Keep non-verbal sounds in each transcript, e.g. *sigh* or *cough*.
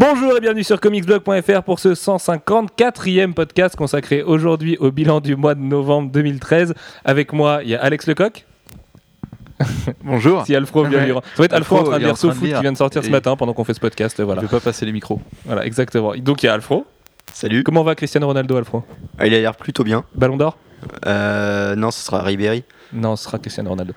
Bonjour et bienvenue sur comicsblog.fr pour ce 154e podcast consacré aujourd'hui au bilan du mois de novembre 2013. Avec moi, il y a Alex Lecoq. *laughs* Bonjour. Si Alfro vient lire. Ça va être Alfro en train de lire SoFoot qui vient de sortir ce matin pendant qu'on fait ce podcast. Voilà, Je vais pas passer les micros. voilà exactement. Donc il y a Alfro. Salut. Comment va Cristiano Ronaldo, Alfro? Ah, il a l'air plutôt bien. Ballon d'or? Euh, non, ce sera Ribéry. Non, ce sera Cristiano Ronaldo.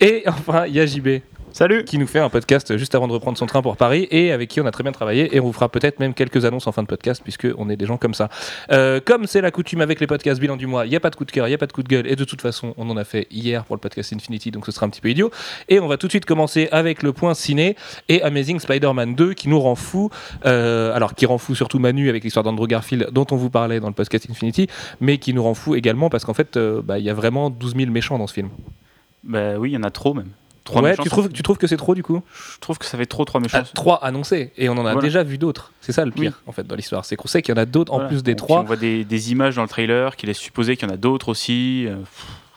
Et enfin, il y a JB Salut. qui nous fait un podcast juste avant de reprendre son train pour Paris et avec qui on a très bien travaillé et on vous fera peut-être même quelques annonces en fin de podcast puisque on est des gens comme ça. Euh, comme c'est la coutume avec les podcasts bilan du mois, il n'y a pas de coup de cœur, il n'y a pas de coup de gueule et de toute façon on en a fait hier pour le podcast Infinity donc ce sera un petit peu idiot. Et on va tout de suite commencer avec le point ciné et Amazing Spider-Man 2 qui nous rend fou, euh, alors qui rend fou surtout Manu avec l'histoire d'Andrew Garfield dont on vous parlait dans le podcast Infinity, mais qui nous rend fou également parce qu'en fait euh, bah, il y a vraiment 12 000 méchants dans ce film. Bah oui, il y en a trop même. Trois ouais, méchants, tu trouves, fait- tu trouves que c'est trop du coup Je trouve que ça fait trop trois méchants. Ah, trois annoncés et on en a Voilà. déjà vu d'autres. C'est ça le pire en fait dans l'histoire, c'est qu'on sait qu'il y en a d'autres en plus des trois. On voit des, des images dans le trailer qui laissent supposer qu'il y en a d'autres aussi. Euh,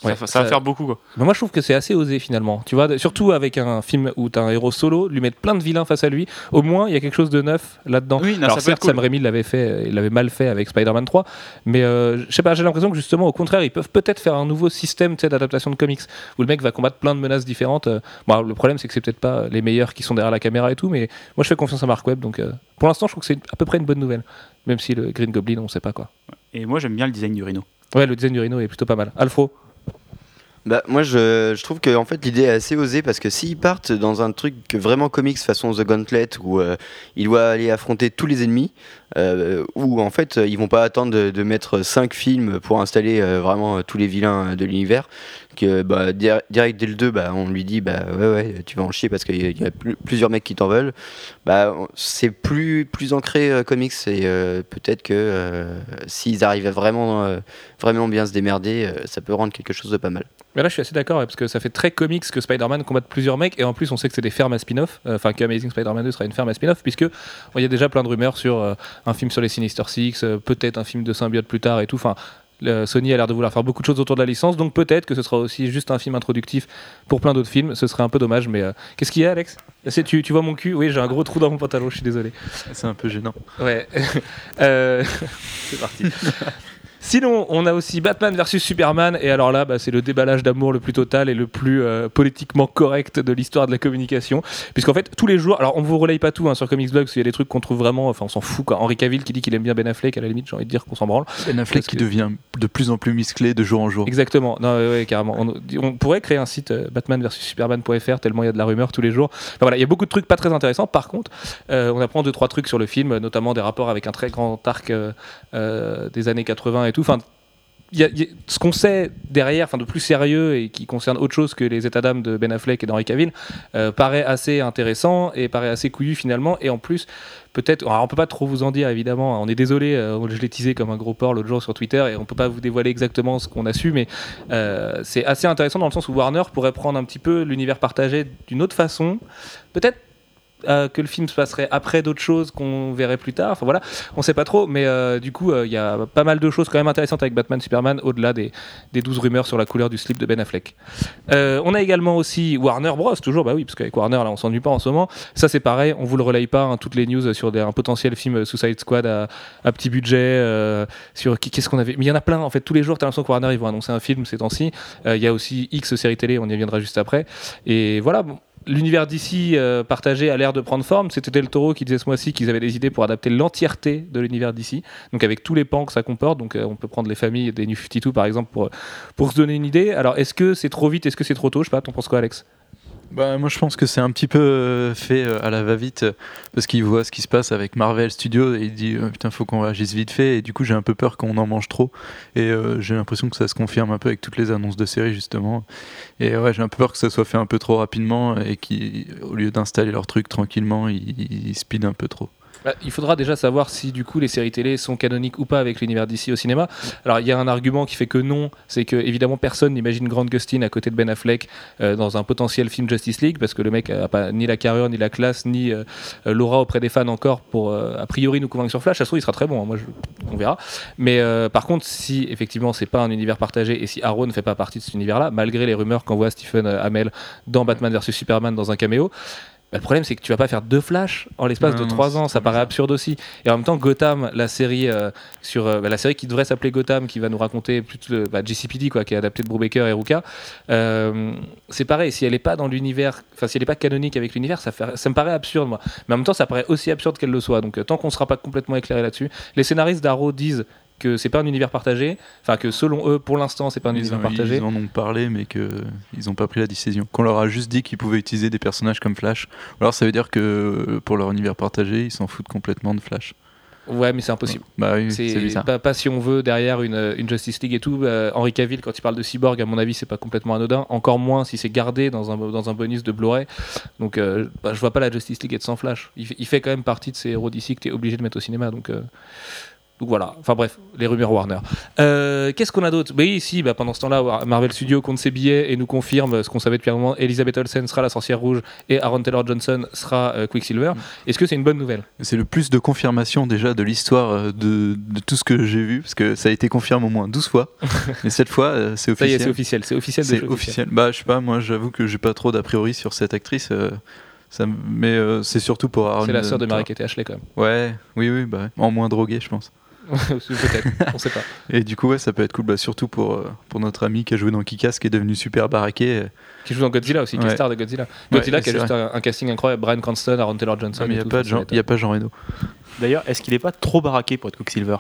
Ouais, ça ça- va faire beaucoup quoi. Mais moi je trouve que c'est assez osé finalement. Tu vois, surtout avec un film où tu as un héros solo, lui mettre plein de vilains face à lui, au moins il y a quelque chose de neuf là-dedans. Oui, non, Alors ça certes, cool. Sam Raimi l'avait fait, euh, il l'avait mal fait avec Spider-Man 3, mais euh, je sais pas, j'ai l'impression que justement au contraire ils peuvent peut-être faire un nouveau système d'adaptation de comics où le mec va combattre plein de menaces différentes. euh. Bon, le problème c'est que c'est peut-être pas les meilleurs qui sont derrière la caméra et tout, mais moi je fais confiance à Mark Webb, donc euh, pour l'instant je trouve que c'est à peu près une bonne nouvelle, même si le Green Goblin on sait pas quoi. Et moi j'aime bien le design du Rhino. Ouais, le design du Rhino est plutôt pas mal. Alfro Bah, moi, je, trouve que en fait, l'idée est assez osée parce que s'ils partent dans un truc vraiment comics façon The Gauntlet où euh, il doit aller affronter tous les ennemis, euh, où en fait, ils vont pas attendre de, mettre cinq films pour installer euh, vraiment euh, tous les vilains de l'univers, que bah, dir- direct dès le 2, bah, on lui dit bah ouais, ouais, tu vas en chier parce qu'il y a, plusieurs mecs qui t'en veulent. C'est plus, plus ancré euh, comics et euh, peut-être que euh, s'ils arrivent à vraiment, euh, vraiment bien se démerder, euh, ça peut rendre quelque chose de pas mal. Mais là, je suis assez d'accord, parce que ça fait très comics que Spider-Man combatte plusieurs mecs, et en plus, on sait que c'est des fermes à spin-off, euh, enfin, que Amazing Spider-Man 2 sera une ferme à spin-off, puisque il y a déjà plein de rumeurs sur euh, un film sur les Sinister Six, euh, peut-être un film de symbiote plus tard et tout. Enfin, Sony a l'air de vouloir faire beaucoup de choses autour de la licence, donc peut-être que ce sera aussi juste un film introductif pour plein d'autres films. Ce serait un peu dommage, mais euh, qu'est-ce qu'il y a, Alex? Tu, tu vois mon cul? Oui, j'ai un gros trou dans mon pantalon, je suis désolé. C'est un peu gênant. Ouais. *laughs* Euh, *laughs* c'est parti. *laughs* Sinon, on a aussi Batman versus Superman, et alors là, bah, c'est le déballage d'amour le plus total et le plus euh, politiquement correct de l'histoire de la communication. Puisqu'en fait, tous les jours, alors on vous relaye pas tout hein, sur Comics Blog, parce qu'il y a des trucs qu'on trouve vraiment, enfin on s'en fout quoi. Henri Cavill qui dit qu'il aime bien Ben Affleck, à la limite, j'ai envie de dire qu'on s'en branle. Ben Affleck qui que- devient de plus en plus musclé de jour en jour. Exactement, non, ouais, ouais, carrément. On, on pourrait créer un site euh, Batman versus Superman.fr tellement il y a de la rumeur tous les jours. Enfin, voilà, il y a beaucoup de trucs pas très intéressants. Par contre, euh, on apprend deux trois trucs sur le film, notamment des rapports avec un très grand arc des années 80 et Enfin, y a- ce qu'on sait derrière, enfin de plus sérieux et qui concerne autre chose que les états d'âme de Ben Affleck et d'Henri Cavill, euh, paraît assez intéressant et paraît assez couillu finalement. Et en plus, peut-être, on peut pas trop vous en dire évidemment. On est désolé, euh, je l'ai teasé comme un gros porc l'autre jour sur Twitter et on peut pas vous dévoiler exactement ce qu'on a su, mais euh, c'est assez intéressant dans le sens où Warner pourrait prendre un petit peu l'univers partagé d'une autre façon, peut-être. Euh, que le film se passerait après d'autres choses qu'on verrait plus tard. Enfin voilà, on sait pas trop, mais euh, du coup, euh, il y a pas mal de choses quand même intéressantes avec Batman Superman au-delà des, des 12 rumeurs sur la couleur du slip de Ben Affleck. On a également aussi Warner Bros. Toujours, bah oui, parce qu'avec Warner, là, on s'ennuie pas en ce moment. Ça, c'est pareil, on vous le relaye pas, hein, toutes les news sur un potentiel film Suicide Squad à, petit budget, sur qu'est-ce qu'on avait. Mais il y en a plein, en fait, tous les jours, tu as l'impression que Warner, ils vont annoncer un film ces temps-ci. Il y a aussi X série télé, on y viendra juste après. Et voilà, bon. L'univers d'ici partagé a l'air de prendre forme. C'était Del Toro qui disait ce mois-ci qu'ils avaient des idées pour adapter l'entièreté de l'univers d'ici, donc avec tous les pans que ça comporte. Donc euh, on peut prendre les familles des New 52 par exemple pour, pour se donner une idée. Alors est-ce que c'est trop vite? Est-ce que c'est trop tôt? Je sais pas, t'en penses quoi Alex? Bah, moi je pense que c'est un petit peu euh, fait euh, à la va-vite euh, parce qu'il voit ce qui se passe avec Marvel Studios et il dit putain faut qu'on réagisse vite fait. Et du coup j'ai un peu peur qu'on en mange trop. Et j'ai l'impression que ça se confirme un peu avec toutes les annonces de séries justement. Et ouais j'ai un peu peur que ça soit fait un peu trop rapidement et qu'au lieu d'installer leur truc tranquillement ils, ils speedent un peu trop. Bah, il faudra déjà savoir si du coup les séries télé sont canoniques ou pas avec l'univers d'ici au cinéma. Alors il y a un argument qui fait que non, c'est que évidemment personne n'imagine Grant Gustin à côté de Ben Affleck euh, dans un potentiel film Justice League parce que le mec a pas ni la carrure ni la classe ni euh, euh, l'aura auprès des fans encore pour euh, a priori nous convaincre sur Flash. Ça se trouve il sera très bon, hein, moi je- on verra. Mais euh, par contre si effectivement c'est pas un univers partagé et si Arrow ne fait pas partie de cet univers-là, malgré les rumeurs qu'envoie Stephen euh, Amell dans Batman vs Superman dans un caméo. Bah, le problème, c'est que tu vas pas faire deux Flash en l'espace de trois ans. Ça paraît absurde aussi. Et en même temps, Gotham, la série euh, sur euh, bah, la série qui devrait s'appeler Gotham, qui va nous raconter plutôt le bah, JCPD, quoi, qui est adapté de Brubaker et Ruka. euh, c'est pareil. Si elle est pas dans l'univers, enfin si elle est pas canonique avec l'univers, ça, fait- ça me paraît absurde, moi. Mais en même temps, ça paraît aussi absurde qu'elle le soit. Donc tant qu'on sera pas complètement éclairé là-dessus, les scénaristes d'Arrow disent que c'est pas un univers partagé. Enfin que selon eux, pour l'instant, c'est pas un Ils, univers ont- partagé. ils en ont parlé, mais qu'ils n'ont pas pris la décision. Qu'on leur a juste dit qu'ils pouvaient utiliser des personnages comme Flash. Alors ça veut dire que euh, pour leur univers partagé, ils s'en foutent complètement de Flash. Ouais, mais c'est impossible. Bah oui, c'est pas, pas si on veut derrière une, une Justice League et tout. Euh, Henry Cavill, quand il parle de Cyborg, à mon avis, c'est pas complètement anodin. Encore moins si c'est gardé dans un, dans un bonus de Blu-ray. Donc, euh, bah, je vois pas la Justice League être sans Flash. Il, fait- il fait quand même partie de ces héros d'ici que tu es obligé de mettre au cinéma. Donc, euh, donc voilà. Enfin bref, les rumeurs Warner. Euh, Qu'est-ce qu'on a d'autre? Bah, Ici, bah, pendant ce temps-là, Marvel Studios compte ses billets et nous confirme ce qu'on savait depuis un moment. Elisabeth Olsen sera la sorcière rouge et Aaron Taylor Johnson sera euh, Quicksilver. Est-ce que c'est une bonne nouvelle? C'est le plus de confirmation déjà de l'histoire euh, de, de tout ce que j'ai vu, parce que ça a été confirmé au moins 12 fois. *laughs* Et cette fois, euh, c'est Ça y est, c'est officiel. officiel. C'est officiel. C'est officiel. Bah, je sais pas, moi j'avoue que j'ai pas trop d'a priori sur cette actrice. euh, ça, mais euh, c'est surtout pour Aaron. C'est la sœur de Taylor. Mary-Kate Ashley quand même. Ouais, oui, oui, bah, en moins drogué, je pense. Peut-être, on sait pas. *laughs* Et du coup, ouais, ça peut être cool, bah, surtout pour, euh, pour notre ami qui a joué dans Kikas, qui est devenu super baraqué. euh. Qui joue dans Godzilla aussi, qui est Ouais. star de Godzilla. Ouais, Godzilla qui a juste un, un casting incroyable. Brian Cranston, Aaron Taylor Johnson. Ah, mais il n'y a, pas Jean- va être- y a pas Jean Reno. D'ailleurs, est-ce qu'il est pas trop baraqué pour être Quicksilver?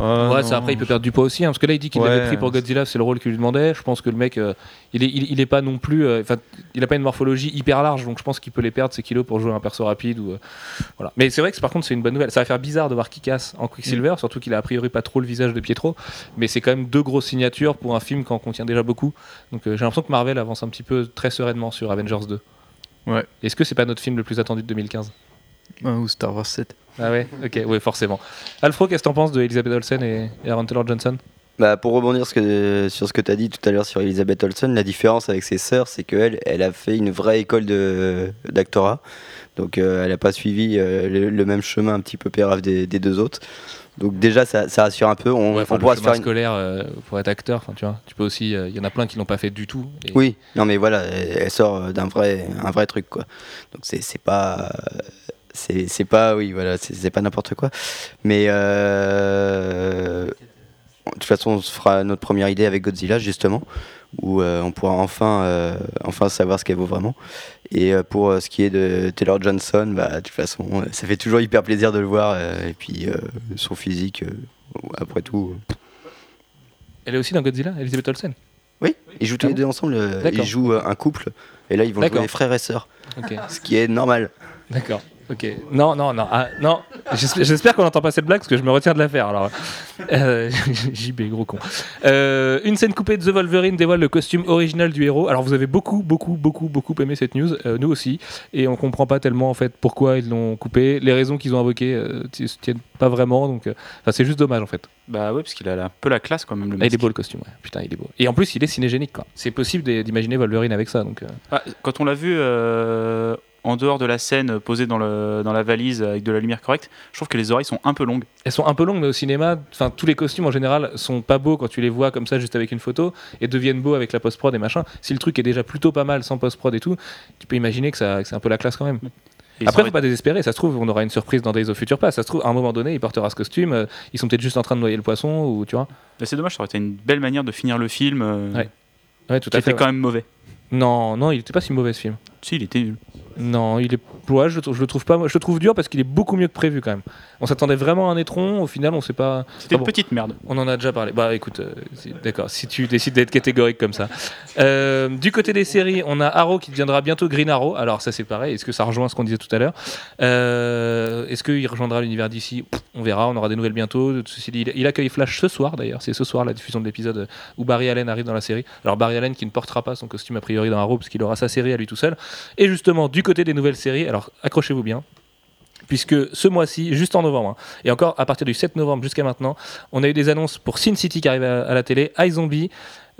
Ouais, ça après il peut perdre du poids aussi, hein, parce que là il dit qu'il Ouais, l'avait pris pour Godzilla, c'est le rôle qu'il lui demandait. Je pense que le mec, euh, il, est, il, il est pas non plus, euh, enfin, il a pas une morphologie hyper large, donc je pense qu'il peut les perdre ses kilos pour jouer un perso rapide ou euh, voilà. Mais c'est vrai que par contre c'est une bonne nouvelle. Ça va faire bizarre de voir Kikas en Quicksilver, surtout qu'il a a priori pas trop le visage de Pietro, mais c'est quand même deux grosses signatures pour un film qui en contient déjà beaucoup. Donc j'ai l'impression que Marvel avance un petit peu très sereinement sur Avengers 2. Ouais. Est-ce que c'est pas notre film le plus attendu de 2015 Ah, ou Star Wars 7. Ah ouais, ok, ouais, forcément. Alfro, qu'est-ce que t'en penses de Elizabeth Olsen et, et Aaron Taylor Johnson? Bah, pour rebondir ce que- sur ce que tu as dit tout à l'heure sur Elizabeth Olsen, la différence avec ses sœurs, c'est qu'elle, elle a fait une vraie école d'actorat. Donc, euh, elle n'a pas suivi euh, le, le même chemin un petit peu pérave des, des deux autres. Donc, déjà, ça, ça rassure un peu. On, Ouais, on le pourra se faire une... scolaire euh, pour être acteur, tu vois, tu peux aussi, euh, il y en a plein qui l'ont pas fait du tout. Et- Oui, non, mais voilà, elle elle sort d'un vrai, un vrai truc, quoi. Donc, c'est c'est pas. C'est c'est pas, oui, voilà, c'est pas n'importe quoi. Mais. euh, de toute façon, on se fera notre première idée avec Godzilla, justement, où euh, on pourra enfin, euh, enfin savoir ce qu'elle vaut vraiment. Et pour ce qui est de Taylor Johnson, bah, de toute façon, ça fait toujours hyper plaisir de le voir. et puis, son physique, après tout. Elle est aussi dans Godzilla, Elizabeth Olsen. Oui, ils jouent tous Ah les bon deux ensemble. Ils jouent un couple. Et là, ils vont jouer D'accord. frères et sœurs. Ce qui est normal. d'accord. Ok. Non, non, non, ah, non. J'espère qu'on n'entend pas cette blague parce que je me retiens de la faire. Alors, Euh, *laughs* JB, gros con. Euh, une scène coupée de The Wolverine dévoile le costume original du héros. Alors, vous avez beaucoup, beaucoup, beaucoup, beaucoup aimé cette news. Euh, nous aussi. Et on comprend pas tellement en fait pourquoi ils l'ont coupé. Les raisons qu'ils ont invoquées euh, se tiennent pas vraiment. Donc, enfin, c'est juste dommage en fait. Bah ouais, parce qu'il a un peu la classe quand même. Le Ah, il est beau le costume. ouais. Putain, il est beau. Et en plus, il est cinégénique. C'est possible d'imaginer Wolverine avec ça. Donc. Ah, quand on l'a vu en dehors de la scène posée dans, le, dans la valise avec de la lumière correcte, je trouve que les oreilles sont un peu longues. Elles sont un peu longues, mais au cinéma, enfin tous les costumes en général sont pas beaux quand tu les vois comme ça juste avec une photo et deviennent beaux avec la post prod et machin. Si le truc est déjà plutôt pas mal sans post prod et tout, tu peux imaginer que, ça, que c'est un peu la classe quand même. Et Après, faut pas désespérer. Ça se trouve, on aura une surprise dans Days of Future Past. Ça se trouve, à un moment donné, il portera ce costume. euh, ils sont peut-être juste en train de noyer le poisson ou tu vois. c'est dommage, ça aurait été une belle manière de finir le film. euh, Ouais, Ouais, tout qui à était fait. quand ouais. même mauvais. Non, non, il était pas si mauvais ce film. Si, il était nul. Non, il est. Ouais, je, le trou- je le trouve pas. Je le trouve dur parce qu'il est beaucoup mieux que prévu quand même. On s'attendait vraiment à un étron. Au final, on sait pas. C'était Ah une bon. petite merde. On en a déjà parlé. Bah écoute, euh, d'accord, si tu décides d'être catégorique comme ça. Euh, du côté des séries, on a Arrow qui deviendra bientôt Green Arrow. Alors ça c'est pareil, est-ce que ça rejoint ce qu'on disait tout à l'heure? Euh, Est-ce qu'il rejoindra l'univers d'ici? On verra, on aura des nouvelles bientôt. Ceci dit, il, il accueille Flash ce soir d'ailleurs, c'est ce soir la diffusion de l'épisode où Barry Allen arrive dans la série. Alors Barry Allen qui ne portera pas son costume a priori dans Arrow parce qu'il aura sa série à lui tout seul. Et justement, du côté des nouvelles séries, alors accrochez-vous bien. Puisque ce mois-ci, juste en novembre, hein, et encore à partir du 7 novembre jusqu'à maintenant, on a eu des annonces pour Sin City qui arrive à, la télé, iZombie,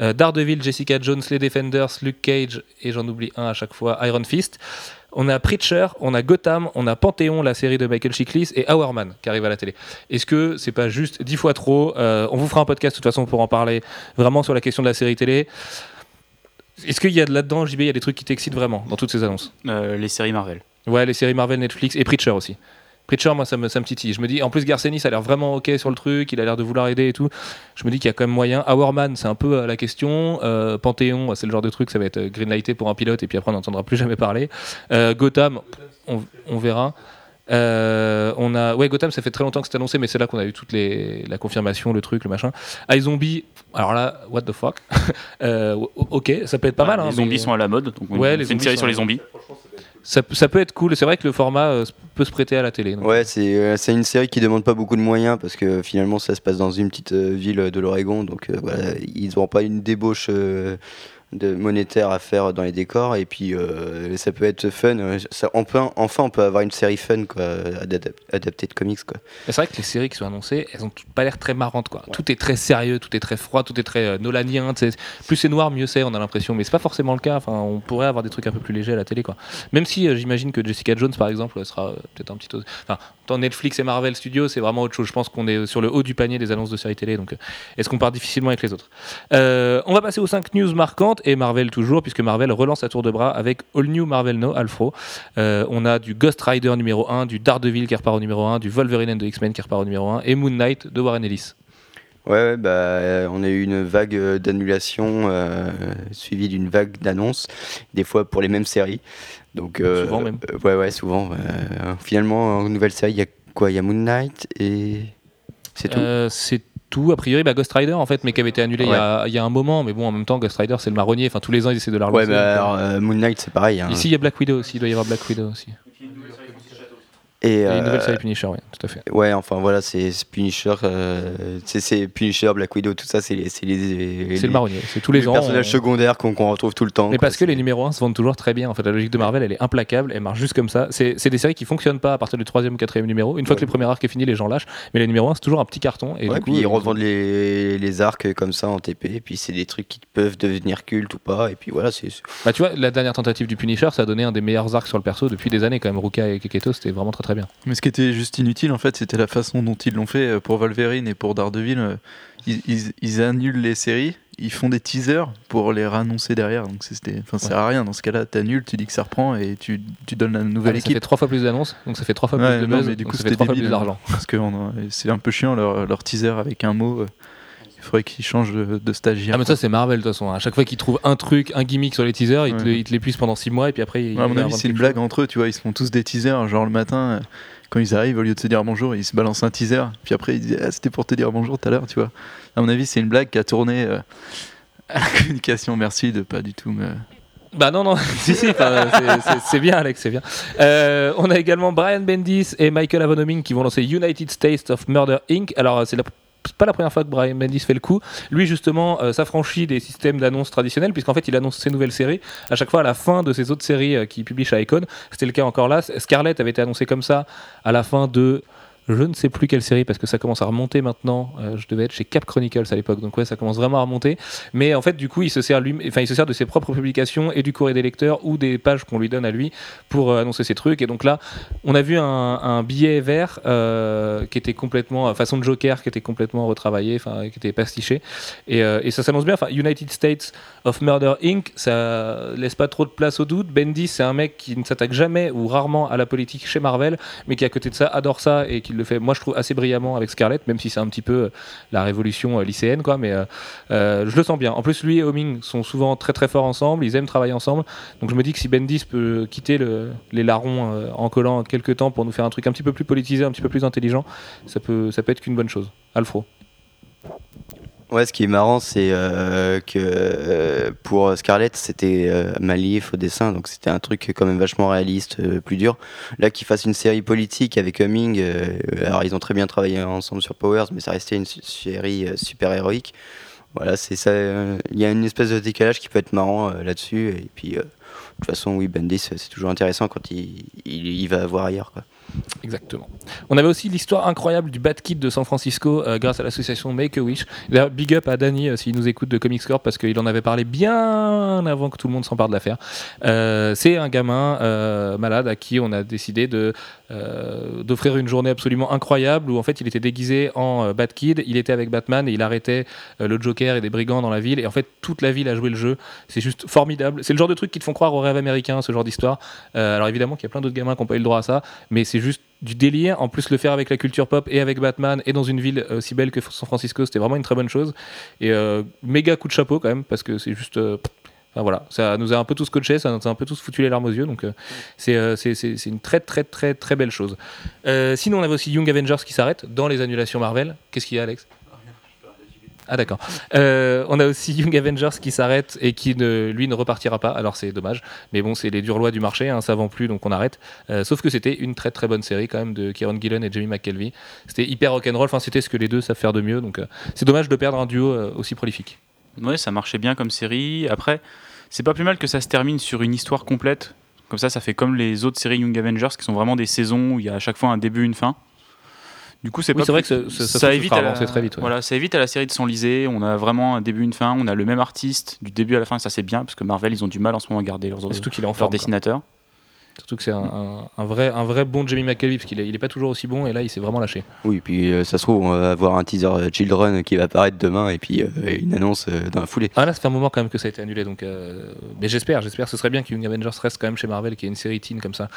euh, Daredevil, Jessica Jones, Les Defenders, Luke Cage, et j'en oublie un à chaque fois, Iron Fist. On a Preacher, on a Gotham, on a Panthéon, la série de Michael Chiklis, et Hourman qui arrive à la télé. Est-ce que c'est pas juste dix fois trop Euh, On vous fera un podcast de toute façon pour en parler vraiment sur la question de la série télé. Est-ce qu'il y a de là-dedans, JB, il y a des trucs qui t'excitent vraiment dans toutes ces annonces Euh, les séries Marvel. Ouais, les séries Marvel, Netflix et Preacher aussi. Preacher, moi, ça me, ça me titille. Je me dis, en plus, Garcenis a l'air vraiment OK sur le truc, il a l'air de vouloir aider et tout. Je me dis qu'il y a quand même moyen. Hourman, c'est un peu euh, la question. Euh, Panthéon, c'est le genre de truc, ça va être greenlighté pour un pilote et puis après, on n'entendra plus jamais parler. Euh, Gotham, on, on verra. Euh, on a ouais Gotham ça fait très longtemps que c'est annoncé mais c'est là qu'on a eu toute les la confirmation le truc le machin iZombie alors là what the fuck? *laughs* Euh, ok ça peut être pas Bah, mal hein, les zombies mais- sont à la mode, donc on Ouais, les une série sur les zombies. ça, ça peut être cool c'est vrai que le format euh, peut se prêter à la télé donc. Ouais, c'est euh, c'est une série qui demande pas beaucoup de moyens parce que finalement ça se passe dans une petite euh, ville de l'Oregon, donc euh, voilà, ils n'ont pas une débauche euh, de monétaire à faire dans les décors et puis euh, ça peut être fun. Ça, on peut, enfin, on peut avoir une série fun quoi, adap- adaptée de comics quoi. C'est vrai que les séries qui sont annoncées, elles ont pas l'air très marrantes quoi. Tout est très sérieux, tout est très froid, tout est très euh, nolanien. Plus c'est noir, mieux c'est. On a l'impression, mais c'est pas forcément le cas. Enfin, on pourrait avoir des trucs un peu plus légers à la télé quoi. Même si euh, j'imagine que Jessica Jones par exemple sera euh, peut-être un petit. Enfin, tant Netflix et Marvel Studios, c'est vraiment autre chose. Je pense qu'on est sur le haut du panier des annonces de séries télé. Donc, est-ce qu'on part difficilement avec les autres? On va passer aux 5 news marquantes et Marvel toujours, puisque Marvel relance à tour de bras avec All New Marvel No Alfro. Euh, on a du Ghost Rider numéro 1, du Daredevil qui repart au numéro 1, du Wolverine and the X-Men qui repart au numéro 1 et Moon Knight de Warren Ellis. Ouais, bah, euh, on a eu une vague euh, d'annulations euh, suivie d'une vague d'annonces, des fois pour les mêmes séries. Donc, euh, Souvent même. ouais, ouais, souvent. finalement, en nouvelle série, il y a quoi? Il y a Moon Knight et c'est tout? C'est tout, a priori, bah, Ghost Rider en fait, mais qui avait été annulé il y a- il y, a un moment. Mais bon, en même temps, Ghost Rider c'est le marronnier. Enfin, tous les ans ils essaient de la relancer. donc, euh, alors, euh, Moon Knight, c'est pareil. hein. Ici il y a Black Widow aussi, il doit y avoir Black Widow aussi. Et, Et une nouvelle euh, série Punisher, oui, tout à fait. Ouais, enfin voilà, c'est Punisher, euh, c'est- Punisher, Black Widow, tout ça, c'est les, c'est les, C'est le marronnier, c'est tous les, ans. personnages on- secondaires qu'on qu'on retrouve tout le temps. Mais quoi, parce que les numéros 1 se vendent toujours très bien. En fait, la logique de Marvel, elle est implacable, elle marche juste comme ça. C'est des séries qui fonctionnent pas à partir du troisième ou quatrième numéro. Une fois que le premier arc est fini, les gens lâchent. Mais les numéros 1, c'est toujours un petit carton. Et Ouais, du coup, puis ils euh, revendent les, les arcs comme ça en TP, et puis c'est des trucs qui peuvent devenir cultes ou pas, et puis voilà, c'est bah, tu vois, la dernière tentative du Punisher, ça a donné un des meilleurs arcs sur le perso depuis des années quand même. Ruka et Keketo, c'était vraiment très très bien. Mais ce qui était juste inutile, en fait, c'était la façon dont ils l'ont fait euh, pour Wolverine et pour Daredevil. euh, Ils, ils- ils annulent les séries, ils font des teasers pour les réannoncer derrière. Donc c'était, enfin, ça sert à rien. Dans ce cas-là, t'annules, tu dis que ça reprend et tu, tu donnes la nouvelle Ah, ça équipe. fait trois fois plus d'annonces, donc ça fait trois fois Ouais, plus de buzz, mais du coup, ça c'était trois fois plus débile, d'argent. Parce que c'est un peu chiant leur, leur teaser avec un mot. Euh, Il faudrait qu'ils changent de, de stagiaire. Ah mais ça c'est Marvel de toute façon. À chaque fois qu'ils trouvent un truc, un gimmick sur les teasers, ils, te, Ouais. l'épuisent pendant 6 mois et puis après ils. Ouais, à mon avis, c'est une blague entre eux, tu vois. Ils se font tous des teasers, genre le matin, euh, quand ils arrivent, au lieu de se dire bonjour, ils se balancent un teaser. Puis après, ils disent ah, c'était pour te dire bonjour tout à l'heure, tu vois. À mon avis, c'est une blague qui a tourné euh, à la communication. Merci de pas du tout me. Bah non, non, *laughs* si, si, c'est- bien, Alex, c'est bien. Euh, on a également Brian Bendis et Michael Avonoming qui vont lancer United States of Murder Inc. Alors, c'est la- pas la première fois que Brian Bendis fait le coup. Lui, justement, euh, s'affranchit des systèmes d'annonces traditionnels, puisqu'en fait, il annonce ses nouvelles séries à chaque fois à la fin de ses autres séries euh, qu'il publie chez Icon. C'était le cas encore là. Scarlett avait été annoncé comme ça à la fin de. Je ne sais plus quelle série parce que ça commence à remonter maintenant. Euh, je devais être chez Cap Chronicles à l'époque, donc ouais, ça commence vraiment à remonter. Mais en fait, du coup, il se sert enfin, il se sert de ses propres publications et du courrier des lecteurs ou des pages qu'on lui donne à lui pour euh, annoncer ses trucs. Et donc là, on a vu un, billet vert euh, qui était complètement façon de Joker, qui était complètement retravaillé, enfin, qui était pastiché. Et, ça s'annonce bien. Enfin, United States of Murder Inc. Ça laisse pas trop de place au doute. Bendis, c'est un mec qui ne s'attaque jamais ou rarement à la politique chez Marvel, mais qui à côté de ça adore ça et qui le fait, moi je trouve assez brillamment avec Scarlett, même si c'est un petit peu euh, la révolution euh, lycéenne, quoi. Mais euh, je le sens bien. En plus, lui et Homing sont souvent très très forts ensemble. Ils aiment travailler ensemble. Donc je me dis que si Bendis peut quitter le- les larrons en collant quelques temps pour nous faire un truc un petit peu plus politisé, un petit peu plus intelligent, ça peut, ça peut être qu'une bonne chose. Alfro. Ouais, ce qui est marrant, c'est euh, que euh, pour Scarlett, c'était euh, Malif au dessin, donc c'était un truc quand même vachement réaliste, euh, plus dur. Là, qu'ils fassent une série politique avec Humming, alors ils ont très bien travaillé ensemble sur Powers, mais ça restait une série super héroïque. Voilà, c'est ça. Il y a une espèce de décalage qui peut être marrant là-dessus, et puis de toute façon, oui, Bendis, c'est toujours intéressant quand il, il va voir ailleurs. Quoi. Exactement. On avait aussi l'histoire incroyable du Bat Kid de San Francisco euh, grâce à l'association Make-A-Wish. D'ailleurs, big up à Danny euh, s'il nous écoute de Comics Corp parce qu'il en avait parlé bien avant que tout le monde s'empare de l'affaire. Euh, c'est un gamin malade à qui on a décidé de, euh, d'offrir une journée absolument incroyable où en fait il était déguisé en euh, Bat Kid, il était avec Batman et il arrêtait euh, le Joker et des brigands dans la ville et en fait toute la ville a joué le jeu. C'est juste formidable. C'est le genre de truc qui te font croire au rêve américain, ce genre d'histoire. Euh, alors évidemment qu'il y a plein d'autres gamins qui n'ont pas eu le droit à ça, mais c'est juste du délire. En plus, le faire avec la culture pop et avec Batman et dans une ville aussi belle que San Francisco, c'était vraiment une très bonne chose. Et méga coup de chapeau quand même, parce que c'est juste. Enfin, voilà, ça nous a un peu tous coachés, ça nous a un peu tous foutu les larmes aux yeux, donc euh, c'est euh, c'est- une très très très très belle chose. Euh, sinon, on avait aussi Young Avengers qui s'arrête dans les annulations Marvel. Qu'est-ce qu'il y a, Alex? Ah d'accord. On a aussi Young Avengers qui s'arrête et qui ne, lui ne repartira pas. Alors c'est dommage, mais bon c'est les dures lois du marché, hein, ça vend plus donc on arrête. Sauf que c'était une très très bonne série quand même de Kieron Gillen et Jamie McKelvey. C'était hyper rock'n'roll. Enfin c'était ce que les deux savent faire de mieux. Donc c'est dommage de perdre un duo aussi prolifique. Ouais, ça marchait bien comme série. Après, c'est pas plus mal que ça se termine sur une histoire complète. Comme ça, ça fait comme les autres séries Young Avengers qui sont vraiment des saisons où il y a à chaque fois un début, une fin. Du coup, c'est Oui, pas vrai que ça- évite à la... très vite, ouais. Voilà, ça évite à la série de s'enliser. On a vraiment un début, une fin. On a le même artiste du début à la fin. Ça, c'est bien parce que Marvel, ils ont du mal en ce moment à garder leurs, surtout qu'il est en forme. quoi. Surtout que c'est un, un- un vrai un vrai bon Jamie McKelvey parce qu'il est, il est pas toujours aussi bon et là il s'est vraiment lâché. Oui, puis euh, ça se trouve, on va avoir un teaser euh, Children qui va apparaître demain et puis euh, une annonce dans la foulée. Ah là, ça fait un moment quand même que ça a été annulé, donc. Mais j'espère, j'espère. Ce serait bien que Young Avengers reste quand même chez Marvel, qui est une série teen comme ça.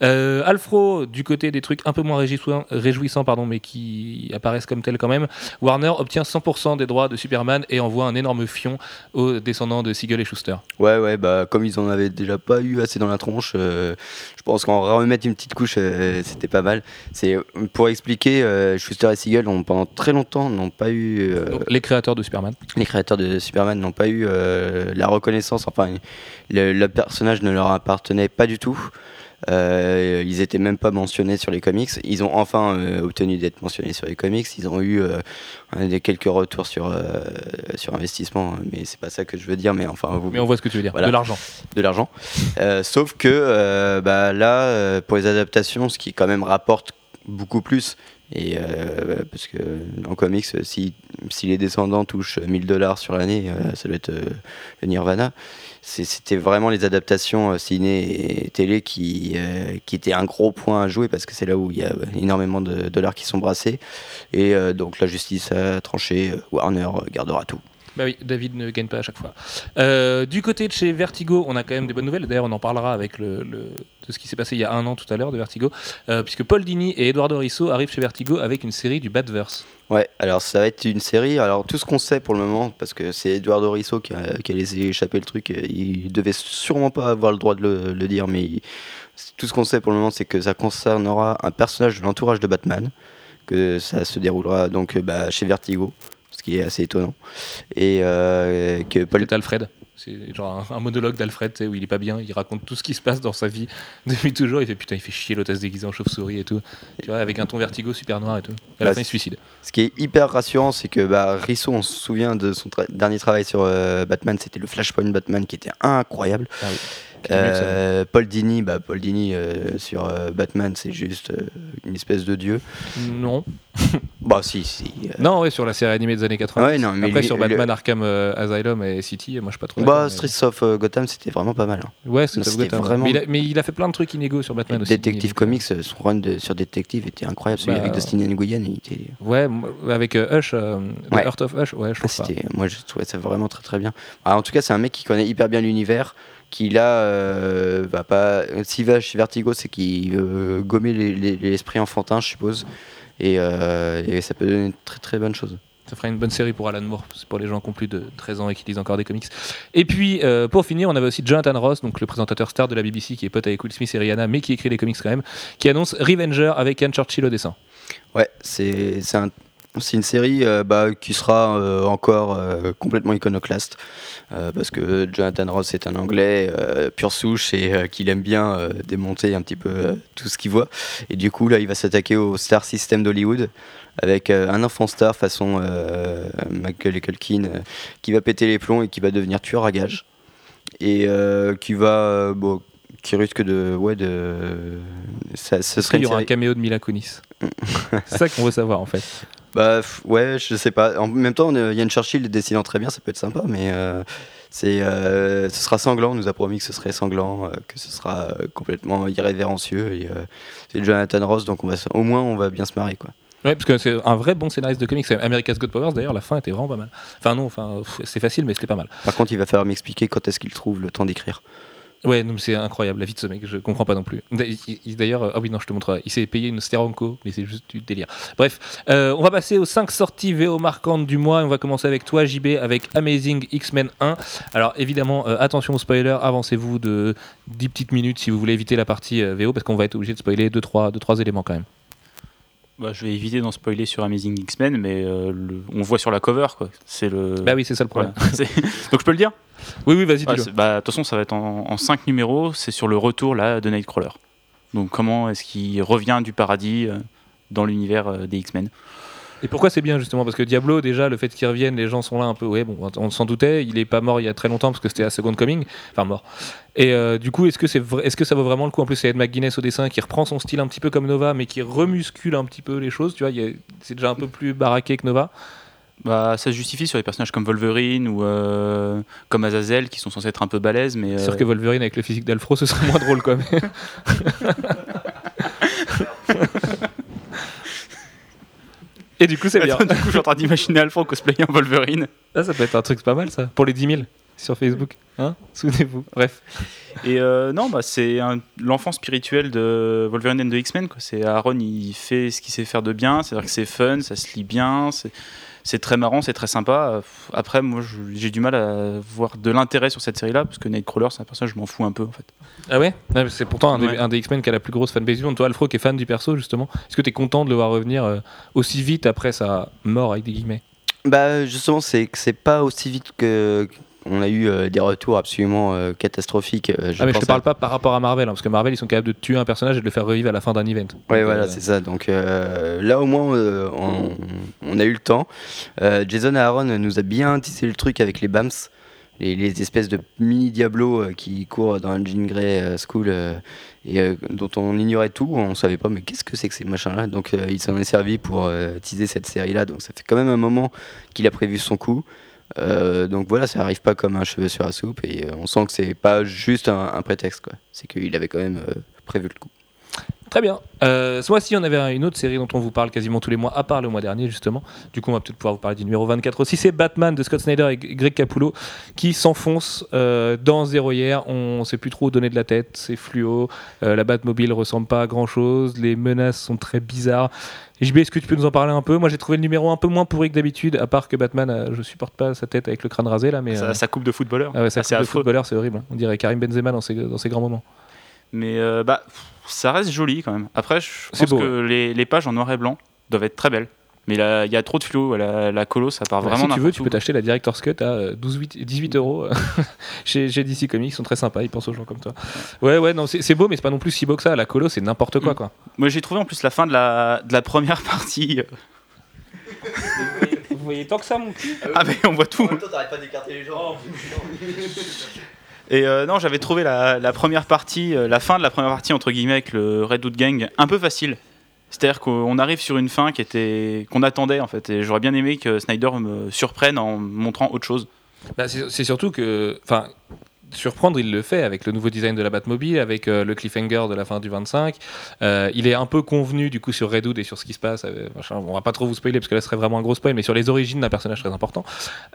Alfro, du côté des trucs un peu moins réjouissants, réjouissants, pardon, mais qui apparaissent comme tels quand même. Warner obtient 100% des droits de Superman et envoie un énorme fion aux descendants de Siegel et Schuster. Ouais, ouais, bah comme ils en avaient déjà pas eu assez dans la tronche, euh, je pense qu'en remettre une petite couche, euh, c'était pas mal. C'est pour expliquer, euh, Schuster et Siegel ont pendant très longtemps n'ont pas eu euh, Donc, les créateurs de Superman. les créateurs de Superman n'ont pas eu la reconnaissance, enfin le, le personnage ne leur appartenait pas du tout. Euh, ils étaient même pas mentionnés sur les comics. Ils ont enfin euh, obtenu d'être mentionnés sur les comics. Ils ont eu euh, des quelques retours sur sur investissement, mais c'est pas ça que je veux dire. Mais enfin, vous, Mais on voit ce que tu veux dire. Voilà. De l'argent. de l'argent. Sauf que bah, là, pour les adaptations, ce qui quand même rapporte beaucoup plus, et euh, parce que en comics, si, si les descendants touchent 1000 dollars sur l'année, euh, ça doit être euh, le Nirvana. C'était vraiment les adaptations euh, ciné et télé qui, euh, qui étaient un gros point à jouer parce que c'est là où il y a énormément de dollars qui sont brassés. Et euh, donc la justice a tranché, Warner gardera tout. Bah oui, David ne gagne pas à chaque fois. Euh, du côté de chez Vertigo, on a quand même des bonnes nouvelles. D'ailleurs, on en parlera avec le, de ce qui s'est passé il y a un an tout à l'heure de Vertigo, euh, puisque Paul Dini et Eduardo Risso arrivent chez Vertigo avec une série du Batverse. Ouais, alors ça va être une série. Alors tout ce qu'on sait pour le moment, parce que c'est Eduardo Risso qui a, qui a laissé échapper le truc, euh, il devait sûrement pas avoir le droit de le, dire, mais tout ce qu'on sait pour le moment, c'est que ça concernera un personnage de l'entourage de Batman, que ça se déroulera donc bah, chez Vertigo, ce qui est assez étonnant, et euh, que Paul Alfred. C'est genre un, un monologue d'Alfred où il est pas bien, il raconte tout ce qui se passe dans sa vie *laughs* depuis toujours. Il fait putain, il fait chier l'hôtesse déguisée en chauve-souris et tout. Tu vois, avec un ton vertigo super noir et tout. À la Bah, fin, il se suicide. Ce qui est hyper rassurant, c'est que bah, Risso, on se souvient de son tra- dernier travail sur euh, Batman, c'était le Flashpoint Batman qui était incroyable. Ah oui. Euh, Paul Dini, bah, Paul Dini euh, sur euh, Batman, c'est juste euh, une espèce de dieu. Non. *laughs* Bah si, si. euh, Non, ouais, sur la série animée des années 80. Ouais, non, mais Après, lui- sur le- Batman Arkham euh, Asylum et City, moi je suis pas trop. Bah, mais- Streets of euh, Gotham, c'était vraiment pas mal. hein. Ouais, c'est C'était Gotham. vraiment- Mais, il a, mais il a fait plein de trucs inégaux sur Batman aussi. Détective Donc, Comics, son run de- sur Détective était incroyable. Celui Bah, avec Dustin Nguyen, il était. Ouais, avec euh, Hush, euh, The Ouais. Heart of Hush, ouais, je Ah, trouve pas. c'était- moi, je trouvais ça vraiment très très bien. Ah, en tout cas, c'est un mec qui connaît hyper bien l'univers. Qui là euh, va pas. S'il va chez Vertigo, c'est qu'il les- les- l'esprit enfantin, je suppose. Et, euh, et ça peut donner une très très bonne chose. Ça fera une bonne série pour Alan Moore, c'est pour les gens qui ont plus de 13 ans et qui lisent encore des comics. Et puis, euh, pour finir, on avait aussi Jonathan Ross, donc le présentateur star de la BBC, qui est pote avec Will Smith et Rihanna, mais qui écrit les comics quand même, qui annonce Revenger avec Ian Churchill au dessin. Ouais, c'est un- c'est une série euh, bah, qui sera euh, encore euh, complètement iconoclaste parce que Jonathan Ross est un Anglais pure souche et qu'il aime bien démonter un petit peu tout ce qu'il voit. Et du coup, là, il va s'attaquer au star system d'Hollywood avec un enfant star façon Michael Culkin qui va péter les plombs et qui va devenir tueur à gages et qui va bon, qui risque de. Ouais, de. Ça, ce serait qu'il y aura un caméo de Mila Kunis *laughs* C'est ça qu'on veut savoir en fait. Bah, ouais, je sais pas. En même temps, euh, Yann Churchill dessinant très bien, ça peut être sympa, mais euh, c'est, euh, ce sera sanglant. On nous a promis que ce serait sanglant, euh, que ce sera euh, complètement irrévérencieux. Et, euh, c'est Jonathan Ross, donc on va, se- au moins on va bien se marrer, quoi. Ouais, parce que c'est un vrai bon scénariste de comics. America's God Powers d'ailleurs, la fin était vraiment pas mal. Enfin non, enfin c'est facile, mais c'était pas mal. Par contre, il va falloir m'expliquer quand est-ce qu'il trouve le temps d'écrire. Ouais, c'est incroyable la vie de ce mec, je comprends pas non plus. D'a- il- il- D'ailleurs, ah oui, non, je te montrerai. Il s'est payé une Steranko, mais c'est juste du délire. Bref, euh, on va passer aux 5 sorties VO marquantes du mois. et On va commencer avec toi, JB, avec Amazing X-Men 1. Alors évidemment, euh, attention aux spoilers, avancez-vous de 10 petites minutes si vous voulez éviter la partie euh, VO, parce qu'on va être obligé de spoiler 2-3 éléments quand même. Bah, je vais éviter d'en spoiler sur Amazing X-Men, mais euh, le- on voit sur la cover, quoi. C'est le. Bah oui, c'est ça le problème. Voilà. *laughs* Donc je peux le dire? Oui, oui, vas-y, Ouais, dis-le. c'est- bah, De toute façon, ça va être en 5 numéros. C'est sur le retour là, de Nightcrawler. Donc comment est-ce qu'il revient du paradis euh, dans l'univers euh, des X-Men? Et pourquoi c'est bien justement? Parce que Diablo, déjà, le fait qu'il revienne, les gens sont là un peu. Ouais, bon, on s'en doutait. Il est pas mort il y a très longtemps parce que c'était à Second Coming. Enfin, mort. Et euh, du coup, est-ce que, c'est est-ce que ça vaut vraiment le coup? En plus, c'est Ed McGuinness au dessin qui reprend son style un petit peu comme Nova, mais qui remuscule un petit peu les choses. Tu vois, c'est déjà un peu plus baraqué que Nova. bah, Ça se justifie sur les personnages comme Wolverine ou euh, comme Azazel qui sont censés être un peu balèzes, mais. C'est sûr euh, que Wolverine avec le physique d'Alfro, ce serait moins drôle quand même. *laughs* Et du coup, c'est bien. du coup, je suis en train d'imaginer Alfred cosplayer en Wolverine. Ah, ça peut être un truc pas mal, ça. Pour les 10 000 sur Facebook. Hein Souvenez-vous. Bref. Et euh, non, bah, c'est l'enfant spirituel de Wolverine and the X-Men. quoi. C'est Aaron, il fait ce qu'il sait faire de bien, c'est-à-dire que c'est fun, ça se lit bien, c'est- c'est très marrant, c'est très sympa. Euh, Après, moi, j'ai du mal à voir de l'intérêt sur cette série-là, parce que Nightcrawler, c'est un personnage, je m'en fous un peu en fait. Ah ouais, C'est pourtant un des, Ouais. un des X-Men qui a la plus grosse fanbase du monde. Toi, Alfro, qui est fan du perso, justement. Est-ce que tu es content de le voir revenir euh, aussi vite après sa mort, avec des guillemets? Bah, justement, c'est que c'est pas aussi vite que. On a eu euh, des retours absolument euh, catastrophiques. euh, Ah, mais je te parle pas par rapport à Marvel, hein, parce que Marvel, ils sont capables de tuer un personnage et de le faire revivre à la fin d'un event. Donc, voilà, c'est ça. Donc là, au moins, on, on a eu le temps. Jason Aaron nous a bien tissé le truc avec les BAMS, les, les espèces de mini Diablo qui courent dans le Jean Grey School et dont on ignorait tout. On savait pas, mais qu'est-ce que c'est que ces machins-là? Donc il s'en est servi pour teaser cette série-là. Donc ça fait quand même un moment qu'il a prévu son coup. Euh, donc voilà, ça arrive pas comme un cheveu sur la soupe et euh, on sent que c'est pas juste un, un prétexte, quoi. C'est qu'il avait quand même euh, prévu le coup. Très bien. Euh, ce mois-ci, on avait une autre série dont on vous parle quasiment tous les mois, à part le mois dernier, justement. Du coup, on va peut-être pouvoir vous parler du numéro 24 aussi. C'est Batman de Scott Snyder et Greg Capullo qui s'enfonce euh, dans Zéro hier. On ne sait plus trop où donner de la tête. C'est fluo. Euh, la Batmobile ressemble pas à grand-chose. Les menaces sont très bizarres. JB, est-ce que tu peux nous en parler un peu? Moi, j'ai trouvé le numéro un peu moins pourri que d'habitude, à part que Batman, je supporte pas sa tête avec le crâne rasé, là. Mais, Ça, ça coupe de footballeur. ah ouais, Ah, c'est coupe de affreux. footballeur, c'est horrible. hein. On dirait Karim Benzema dans ses, dans ses grands moments. Mais euh, bah, ça reste joli quand même. Après, je pense beau, que les, les pages en noir et blanc doivent être très belles. Mais il y a trop de flow. La, la colo, ça part Bah, vraiment si tu veux, tu peux t'acheter la Director's Cut à euh, 12, 8 18 euros euh, *laughs* chez, chez DC Comics. Ils sont très sympas, ils pensent aux gens comme toi. Ouais, ouais, non, c'est beau, mais c'est pas non plus si beau que ça. La colo, c'est n'importe quoi, Mm. quoi. Moi, j'ai trouvé en plus la fin de la, de la première *laughs* partie. euh, Vous voyez tant que ça, mon cul? Ah, mais on voit tout. t'arrêtes pas d'écarter les gens. *laughs* Et euh, non, j'avais trouvé la, première partie, euh, la fin de la première partie entre guillemets avec le Redwood Gang un peu facile. C'est-à-dire qu'on arrive sur une fin qui était qu'on attendait en fait. Et j'aurais bien aimé que Snyder me surprenne en montrant autre chose. Bah, c'est surtout que. Enfin. Surprendre, il le fait avec le nouveau design de la Batmobile, avec euh, le cliffhanger de la fin du 25. Euh, il est un peu convenu du coup sur Redwood et sur ce qui se passe. euh, on va pas trop vous spoiler parce que là serait vraiment un gros spoil, mais sur les origines d'un personnage très important.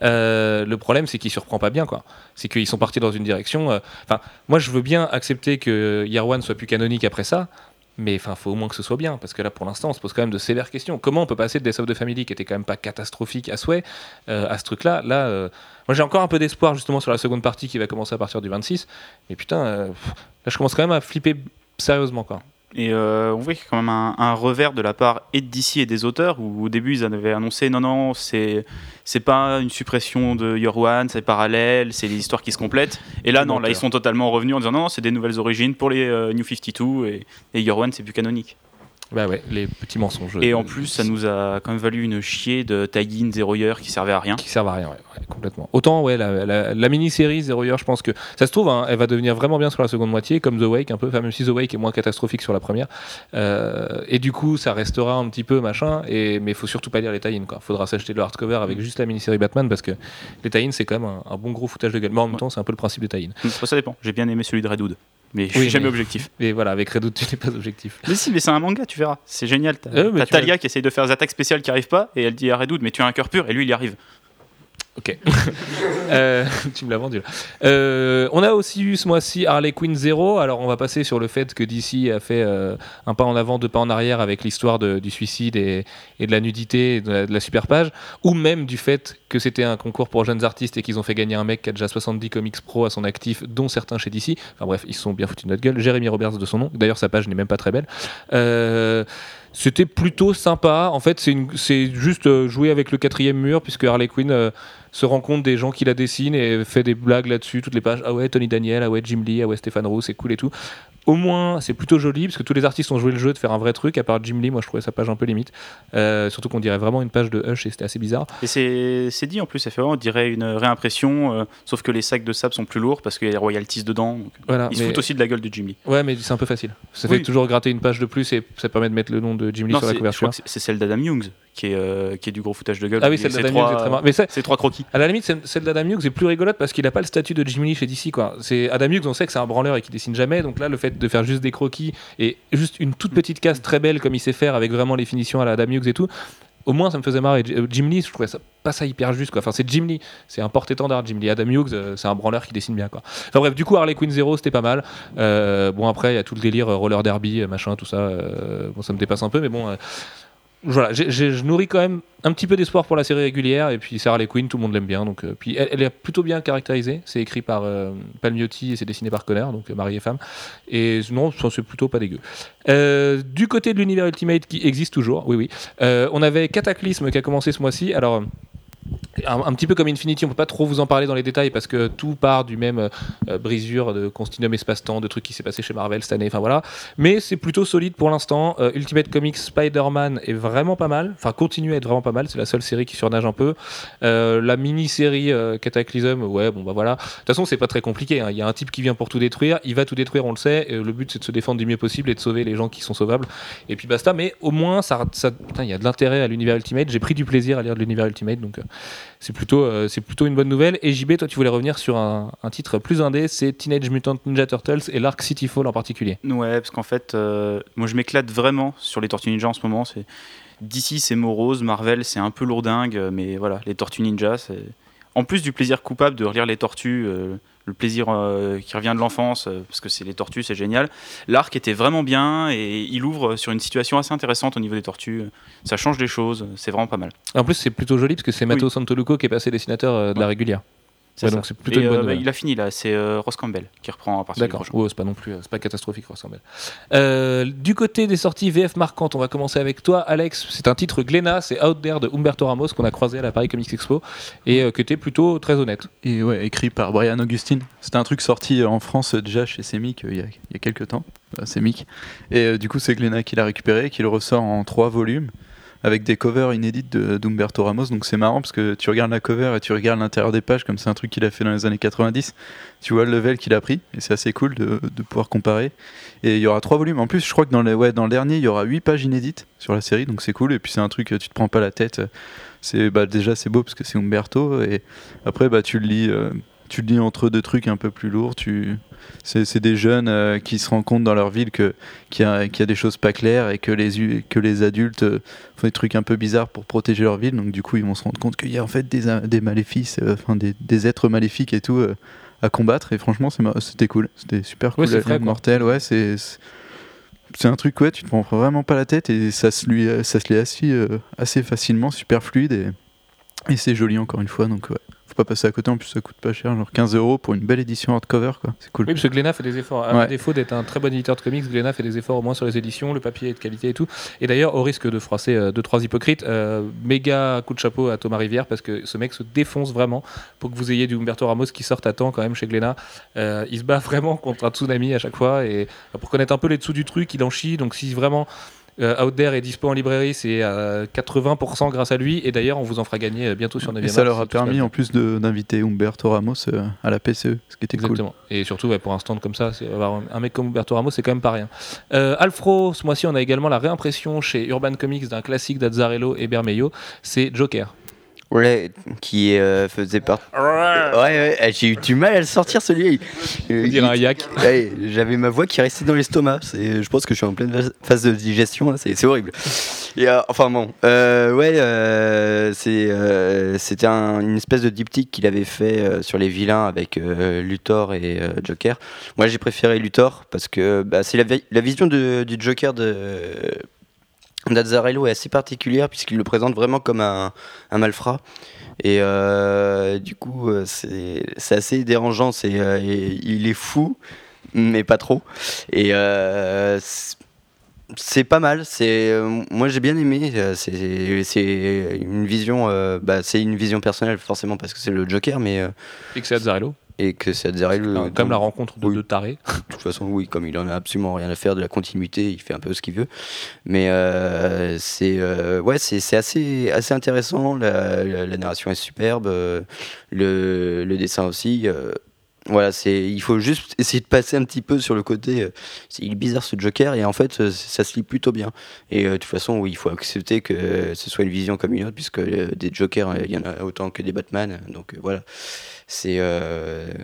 Le problème, c'est qu'il surprend pas bien, quoi. C'est qu'ils sont partis dans une direction. Enfin, moi, je veux bien accepter que One soit plus canonique après ça. Mais enfin, faut au moins que ce soit bien, parce que là, pour l'instant, on se pose quand même de sévères questions. Comment on peut passer de Death of the Family, qui était quand même pas catastrophique à souhait, euh, à ce truc-là Là, euh, moi, j'ai encore un peu d'espoir justement sur la seconde partie qui va commencer à partir du 26. Mais putain, euh, là, je commence quand même à flipper sérieusement, quoi. Et euh, on voit qu'il y a quand même un, un revers de la part et de DC et des auteurs où au début ils avaient annoncé non non c'est c'est pas une suppression de Year One, c'est parallèle, c'est les histoires qui se complètent. Et là non, là ils sont totalement revenus en disant non, non c'est des nouvelles origines pour les euh, New 52 et, et Year One c'est plus canonique. Bah ouais, les petits mensonges. Et en plus, ça nous a quand même valu une chier de tie-in Zero Year qui servait à rien. Qui servent à rien, ouais, ouais, complètement. Autant, ouais, la, la- la mini-série Zero Year, je pense que ça se trouve, hein, elle va devenir vraiment bien sur la seconde moitié, comme The Wake, un peu, enfin, même si The Wake est moins catastrophique sur la première. Euh, et du coup, ça restera un petit peu machin, et, mais il faut surtout pas lire les tie-in, quoi. Faudra s'acheter le hardcover avec juste la mini-série Batman, parce que les tie-in, c'est quand même un, un bon gros foutage de gueule. Mais en même temps, c'est un peu le principe des tie-in. Hum, Ça dépend. J'ai bien aimé celui de Redwood. Mais je Oui, suis jamais mais- objectif. *laughs* Et voilà, avec Redoute, tu n'es pas objectif. Mais si, mais c'est un manga, tu verras. C'est génial. T'as Euh, mais Talia qui essaye de faire des attaques spéciales qui arrivent pas, et elle dit à Redwood, mais tu as un cœur pur, et lui, il y arrive. Ok. *laughs* Euh, tu me l'as vendu là. Euh, on a aussi eu ce mois-ci Harley Quinn 0. Alors on va passer sur le fait que DC a fait euh, un pas en avant, deux pas en arrière avec l'histoire du suicide et, de la nudité de la, super page. Ou même du fait que c'était un concours pour jeunes artistes et qu'ils ont fait gagner un mec qui a déjà 70 comics pro à son actif, dont certains chez DC. Enfin bref, ils se sont bien foutus de notre gueule. Jérémy Roberts de son nom. D'ailleurs sa page n'est même pas très belle. C'était plutôt sympa. En fait, c'est juste jouer avec le quatrième mur, puisque Harley Quinn se rend compte des gens qui la dessinent et fait des blagues là-dessus, toutes les pages. Ah ouais, Tony Daniel, ah ouais, Jim Lee, ah ouais, Stéphane Roux, c'est cool et tout. Au moins, c'est plutôt joli, parce que tous les artistes ont joué le jeu de faire un vrai truc, à part Jim Lee, moi je trouvais sa page un peu limite. Euh, surtout qu'on dirait vraiment une page de Hush et c'était assez bizarre. Et c'est dit en plus, ça fait vraiment, on dirait une réimpression, euh, sauf que les sacs de sable sont plus lourds parce qu'il y a les royalties dedans. donc, Voilà, Ils se foutent aussi de la gueule de Jim Lee. Ouais, mais c'est un peu facile. Ça Oui. fait toujours gratter une page de plus et ça permet de mettre le nom de Jim Lee Non, sur la couverture. c'est celle d'Adam Youngs qui est, euh, qui est du gros foutage de gueule. Ah oui, celle d'Adam trois- Hughes est. Mais C'est trois croquis. À la limite, celle d'Adam Hughes est plus rigolote parce qu'il n'a pas le statut de Jim Lee chez DC. Quoi. Adam Hughes, on sait que c'est un branleur et qu'il dessine jamais. Donc là, le fait de faire juste des croquis et juste une toute petite case très belle comme il sait faire avec vraiment les finitions à la Adam Hughes et tout, au moins ça me faisait marrer. Jim Lee, je trouvais ça pas ça hyper juste. Quoi. Enfin, c'est Jim Lee, c'est un porte-étendard. Jim Lee, Adam Hughes, euh, c'est un branleur qui dessine bien. Quoi. Enfin bref, du coup, Harley Quinn 0, c'était pas mal. Euh, bon, après, il y a tout le délire roller derby, machin, tout ça. euh, bon, ça me dépasse un peu, mais bon. Voilà, j'ai- je nourris quand même un petit peu d'espoir pour la série régulière. Et puis Sarah Quinn, tout le monde l'aime bien. Donc, euh, puis elle, est plutôt bien caractérisée. C'est écrit par euh, Palmiotti et c'est dessiné par Conner, donc euh, mari et femme. Et non, c'est plutôt pas dégueu. Euh, du côté de l'univers Ultimate qui existe toujours, oui, oui. on avait Cataclysme qui a commencé ce mois-ci. Alors. Un, petit peu comme Infinity, on peut pas trop vous en parler dans les détails parce que tout part du même euh, brisure de continuum espace-temps, de trucs qui s'est passé chez Marvel cette année. Enfin voilà, mais c'est plutôt solide pour l'instant. Euh, Ultimate Comics Spider-Man est vraiment pas mal, enfin continue à être vraiment pas mal. C'est la seule série qui surnage un peu. Euh, la mini-série Cataclysm, ouais, bon bah voilà. De toute façon, c'est pas très compliqué. hein. Il y a un type qui vient pour tout détruire, il va tout détruire, on le sait. Le but c'est de se défendre du mieux possible et de sauver les gens qui sont sauvables. Et puis basta. Mais au moins, ça, ça- il y a de l'intérêt à l'univers Ultimate. J'ai pris du plaisir à lire de l'univers Ultimate, donc c'est plutôt, euh, plutôt une bonne nouvelle. Et JB, toi, tu voulais revenir sur un, un titre plus indé, c'est Teenage Mutant Ninja Turtles et l'arc City Fall en particulier. Ouais, parce qu'en fait, euh, moi je m'éclate vraiment sur les Tortues Ninja en ce moment. C'est DC c'est morose, Marvel c'est un peu lourdingue, mais voilà, les Tortues Ninja, c'est en plus du plaisir coupable de relire les Tortues, euh, le plaisir euh, qui revient de l'enfance, euh, parce que c'est les Tortues, c'est génial. L'arc était vraiment bien et il ouvre sur une situation assez intéressante au niveau des Tortues. Ça change des choses, c'est vraiment pas mal. En plus, c'est plutôt joli parce que c'est Oui. Santoluco qui est passé dessinateur euh, de la régulière. C'est Ouais, ça. donc c'est plutôt Et, une bonne euh, bah, il a fini là, c'est euh, Ross Campbell qui reprend à partir du D'accord, ouais, c'est pas non plus, euh, c'est pas catastrophique, ressemble. Euh, du côté des sorties VF marquantes, on va commencer avec toi, Alex. C'est un titre Glénat, c'est Out There de Humberto Ramos qu'on a croisé à la Paris Comics Expo et euh, qui était plutôt très honnête. Et ouais, écrit par Brian Augustine. C'était un truc sorti en France déjà chez Semic euh, il y, a, il y a quelques temps. Euh, Semic. Et euh, du coup, c'est Glénat qui l'a récupéré, qui le ressort en trois volumes avec des covers inédites d'Umberto Ramos. Donc c'est marrant parce que tu regardes la cover et tu regardes l'intérieur des pages comme c'est un truc qu'il a fait dans les années 90. Tu vois le level qu'il a pris et c'est assez cool de, pouvoir comparer. Et il y aura trois volumes. En plus, je crois que dans, les, ouais, dans le dernier, il y aura huit pages inédites sur la série. Donc c'est cool. Et puis c'est un truc, euh, tu te prends pas la tête. C'est bah, déjà c'est beau parce que c'est Umberto et après bah tu le lis. euh, tu le lis entre deux trucs un peu plus lourds. Tu... C'est des jeunes euh, qui se rendent compte dans leur ville qu'il y, a- qu'il y a des choses pas claires et que les, que les adultes euh, font des trucs un peu bizarres pour protéger leur ville. Donc du coup, ils vont se rendre compte qu'il y a en fait des, a- des maléfices, euh, enfin des, des êtres maléfiques et tout euh, à combattre. Et franchement, c'était cool. C'était super cool. Ouais, c'est mortelle, ouais, c'est c'est- un truc ouais, tu te prends vraiment pas la tête et ça se lui euh, ça se assez, euh, assez facilement, super fluide et, et c'est joli encore une fois. Donc ouais, pas passer à côté. En plus, ça coûte pas cher, genre 15 euros pour une belle édition hardcover quoi. C'est cool. Oui, parce que Glénat fait des efforts. À Ouais. défaut d'être un très bon éditeur de comics, Glénat fait des efforts au moins sur les éditions, le papier est de qualité et tout. Et d'ailleurs, au risque de froisser euh, deux trois hypocrites, euh, méga coup de chapeau à Thomas Rivière parce que ce mec se défonce vraiment pour que vous ayez du Humberto Ramos qui sorte à temps quand même chez Glénat. Euh, il se bat *laughs* vraiment contre un tsunami à chaque fois et pour connaître un peu les dessous du truc, il en chie. Donc si vraiment Euh, Out There est dispo en librairie, c'est à 80% grâce à lui. Et d'ailleurs, on vous en fera gagner euh, bientôt sur 9 Et ça leur a permis en plus d'inviter Humberto Ramos euh, à la PCE, ce qui était cool. Exactement. Et surtout, ouais, pour un stand comme ça, avoir un mec comme Humberto Ramos, c'est quand même pas rien. Euh, Alfro, ce mois-ci, on a également la réimpression chez Urban Comics d'un classique d'Azzarello et Bermejo. C'est Joker. Ouais, qui euh, faisait partie. Ouais, ouais, eh, j'ai eu du mal à le sortir celui-là. Euh, On dirait un il- yak. *laughs* Ouais, J'avais ma voix qui restait dans l'estomac. Je pense que je suis en pleine phase- de digestion. C'est horrible. Et, euh, enfin bon, euh, ouais, euh, euh, c'était un- une espèce de diptyque qu'il avait fait euh, sur les vilains avec euh, Luthor et euh, Joker. Moi, j'ai préféré Luthor parce que bah, c'est la, vi- la vision de- du Joker de d'Azzarello est assez particulière puisqu'il le présente vraiment comme un, un malfrat. Et euh, du coup, euh, c'est assez dérangeant. C'est, euh, il est fou, mais pas trop. Et c'est- pas mal. C'est, moi, j'ai bien aimé. C'est une vision. bah, c'est une vision personnelle forcément parce que c'est le Joker, mais Et c'est Azzarello. Et que c'est Azzarello. Enfin, comme la rencontre de oui. deux tarés. de toute façon, oui, comme il en a absolument rien à faire de la continuité, il fait un peu ce qu'il veut. Mais euh, c'est euh, ouais, c'est assez, assez intéressant. La, la- la narration est superbe, euh, le, le dessin aussi. euh, voilà, c'est il faut juste essayer de passer un petit peu sur le côté. euh, c'est il est bizarre ce Joker et en fait euh, ça se lit plutôt bien. Et euh, de toute façon, oui, il faut accepter que ce soit une vision comme une autre, puisque des Jokers, il y en a autant que des Batman. Donc voilà, c'est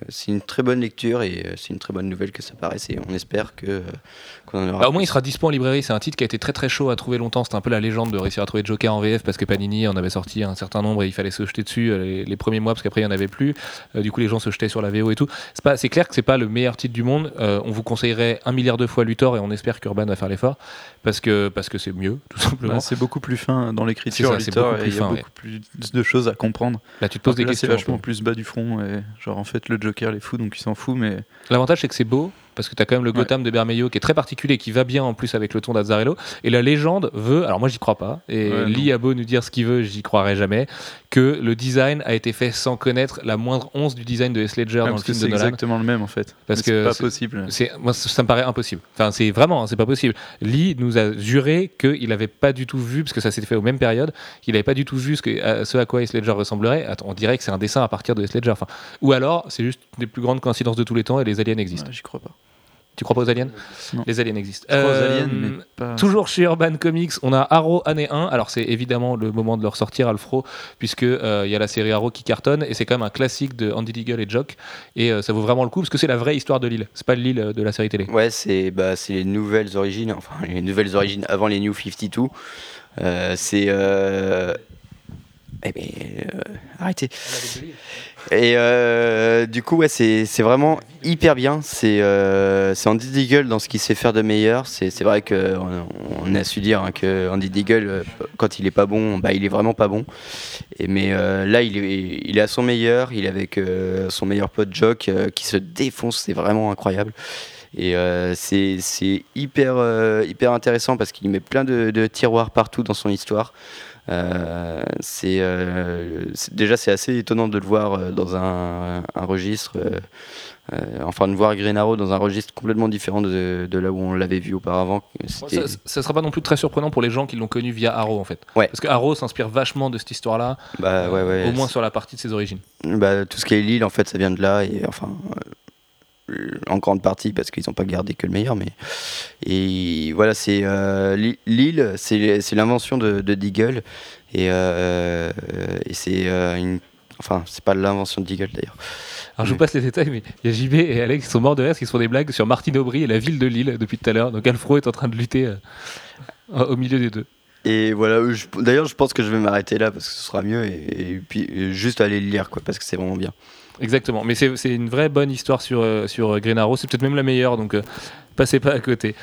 c'est une très bonne lecture et c'est une très bonne nouvelle que ça paraisse. Et on espère que qu'on en aura. Bah, au moins, il sera dispo en librairie. C'est un titre qui a été très très chaud à trouver longtemps. C'était un peu la légende de réussir à trouver Joker en VF parce que Panini en avait sorti un certain nombre et il fallait se jeter dessus les, les premiers mois parce qu'après il n'y en avait plus. Du coup, les gens se jetaient sur la VO et tout. C'est pas, c'est clair que c'est pas le meilleur titre du monde. Euh, on vous conseillerait un milliard de fois Luthor et on espère qu'Urban va faire l'effort parce que parce que c'est mieux tout simplement. Bah, c'est beaucoup plus fin dans l'écriture, C'est c'est beaucoup et plus il y a fin, ouais. beaucoup plus de choses à comprendre. Là, tu te poses des là, c'est questions. un vachement plus bas du front, et genre en fait le Joker les fout donc il s'en fout, mais L'avantage, c'est que c'est beau, parce que tu as quand même le Ouais. Gotham de Bermejo qui est très particulier, qui va bien en plus avec le ton d'Azzarello. Et la légende veut, alors moi j'y crois pas, et Ouais, Lee a beau nous dire ce qu'il veut, j'y croirai jamais, que le design a été fait sans connaître la moindre once du design de Heath Ledger dans le film c'est de Nolan. exactement le même en fait. Parce Mais que c'est pas c'est- possible. C'est, moi, ça, me paraît impossible. Enfin, c'est vraiment, hein, c'est pas possible. Lee nous a juré qu'il n'avait pas du tout vu, parce que ça s'était fait aux mêmes périodes, qu'il n'avait pas du tout vu ce, que, à, ce à quoi Heath Ledger ressemblerait. Attends, on dirait que c'est un dessin à partir de Heath Ledger. Enfin, ou alors, c'est juste une des plus grandes coïncidences de tous les temps et les aliens existent. Ouais, J'y crois pas. Tu crois pas aux aliens Non. Les aliens existent. Je crois aux Euh, aliens, mais pas. Toujours chez Urban Comics, on a Arrow année 1. Alors c'est évidemment le moment de leur sortir Alfro, puisque euh, il y a la série Arrow qui cartonne et c'est quand même un classique de Andy Deagle et Jock. Et euh, ça vaut vraiment le coup parce que c'est la vraie histoire de l'île. C'est pas l'île de la série télé. Ouais, c'est bah, c'est les nouvelles origines, enfin les nouvelles origines avant les New 52. Euh, c'est. Euh... Eh euh, arrêtez. Et euh, du coup, ouais, c'est vraiment hyper bien. C'est euh, Andy Deagle dans ce qu'il sait faire de meilleur. C'est vrai qu'on on a su dire hein, que Andy Deagle, euh, quand il est pas bon, bah, il est vraiment pas bon. Et, mais euh, là, il est, il est à son meilleur. Il est avec son meilleur pote Jock qui se défonce. C'est vraiment incroyable. Et euh, c'est hyper, hyper intéressant parce qu'il met plein de tiroirs partout dans son histoire. Euh, c'est euh, c'est- déjà c'est assez étonnant de le voir euh, dans un, un registre, enfin de voir Green Arrow dans un registre complètement différent de, de là où on l'avait vu auparavant. Ça, ça sera pas non plus très surprenant pour les gens qui l'ont connu via Arrow en fait. Ouais. Parce que Arrow s'inspire vachement de cette histoire-là, bah, ouais, ouais, au moins sur la partie de ses origines. Bah, tout ce qui est Lille, en fait, ça vient de là. Et enfin, en grande partie parce qu'ils n'ont pas gardé que le meilleur. Mais et voilà, c'est euh, Li- Lille, c'est l'invention de, de Deagle et, euh, et c'est euh, une, enfin, c'est pas l'invention de Deagle d'ailleurs. Alors je vous passe les détails, mais il y a JB et Alex qui sont morts de rire, qui se font des blagues sur Martine Aubry et la ville de Lille depuis tout à l'heure. Donc Alfro est en train de lutter euh, au milieu des deux. Et voilà, euh, d'ailleurs, je pense que je vais m'arrêter là parce que ce sera mieux et, et puis euh, juste aller le lire quoi, parce que c'est vraiment bien. Exactement, mais c'est une vraie bonne histoire sur, euh, sur euh, Green Arrow, c'est peut-être même la meilleure, donc euh, passez pas à côté.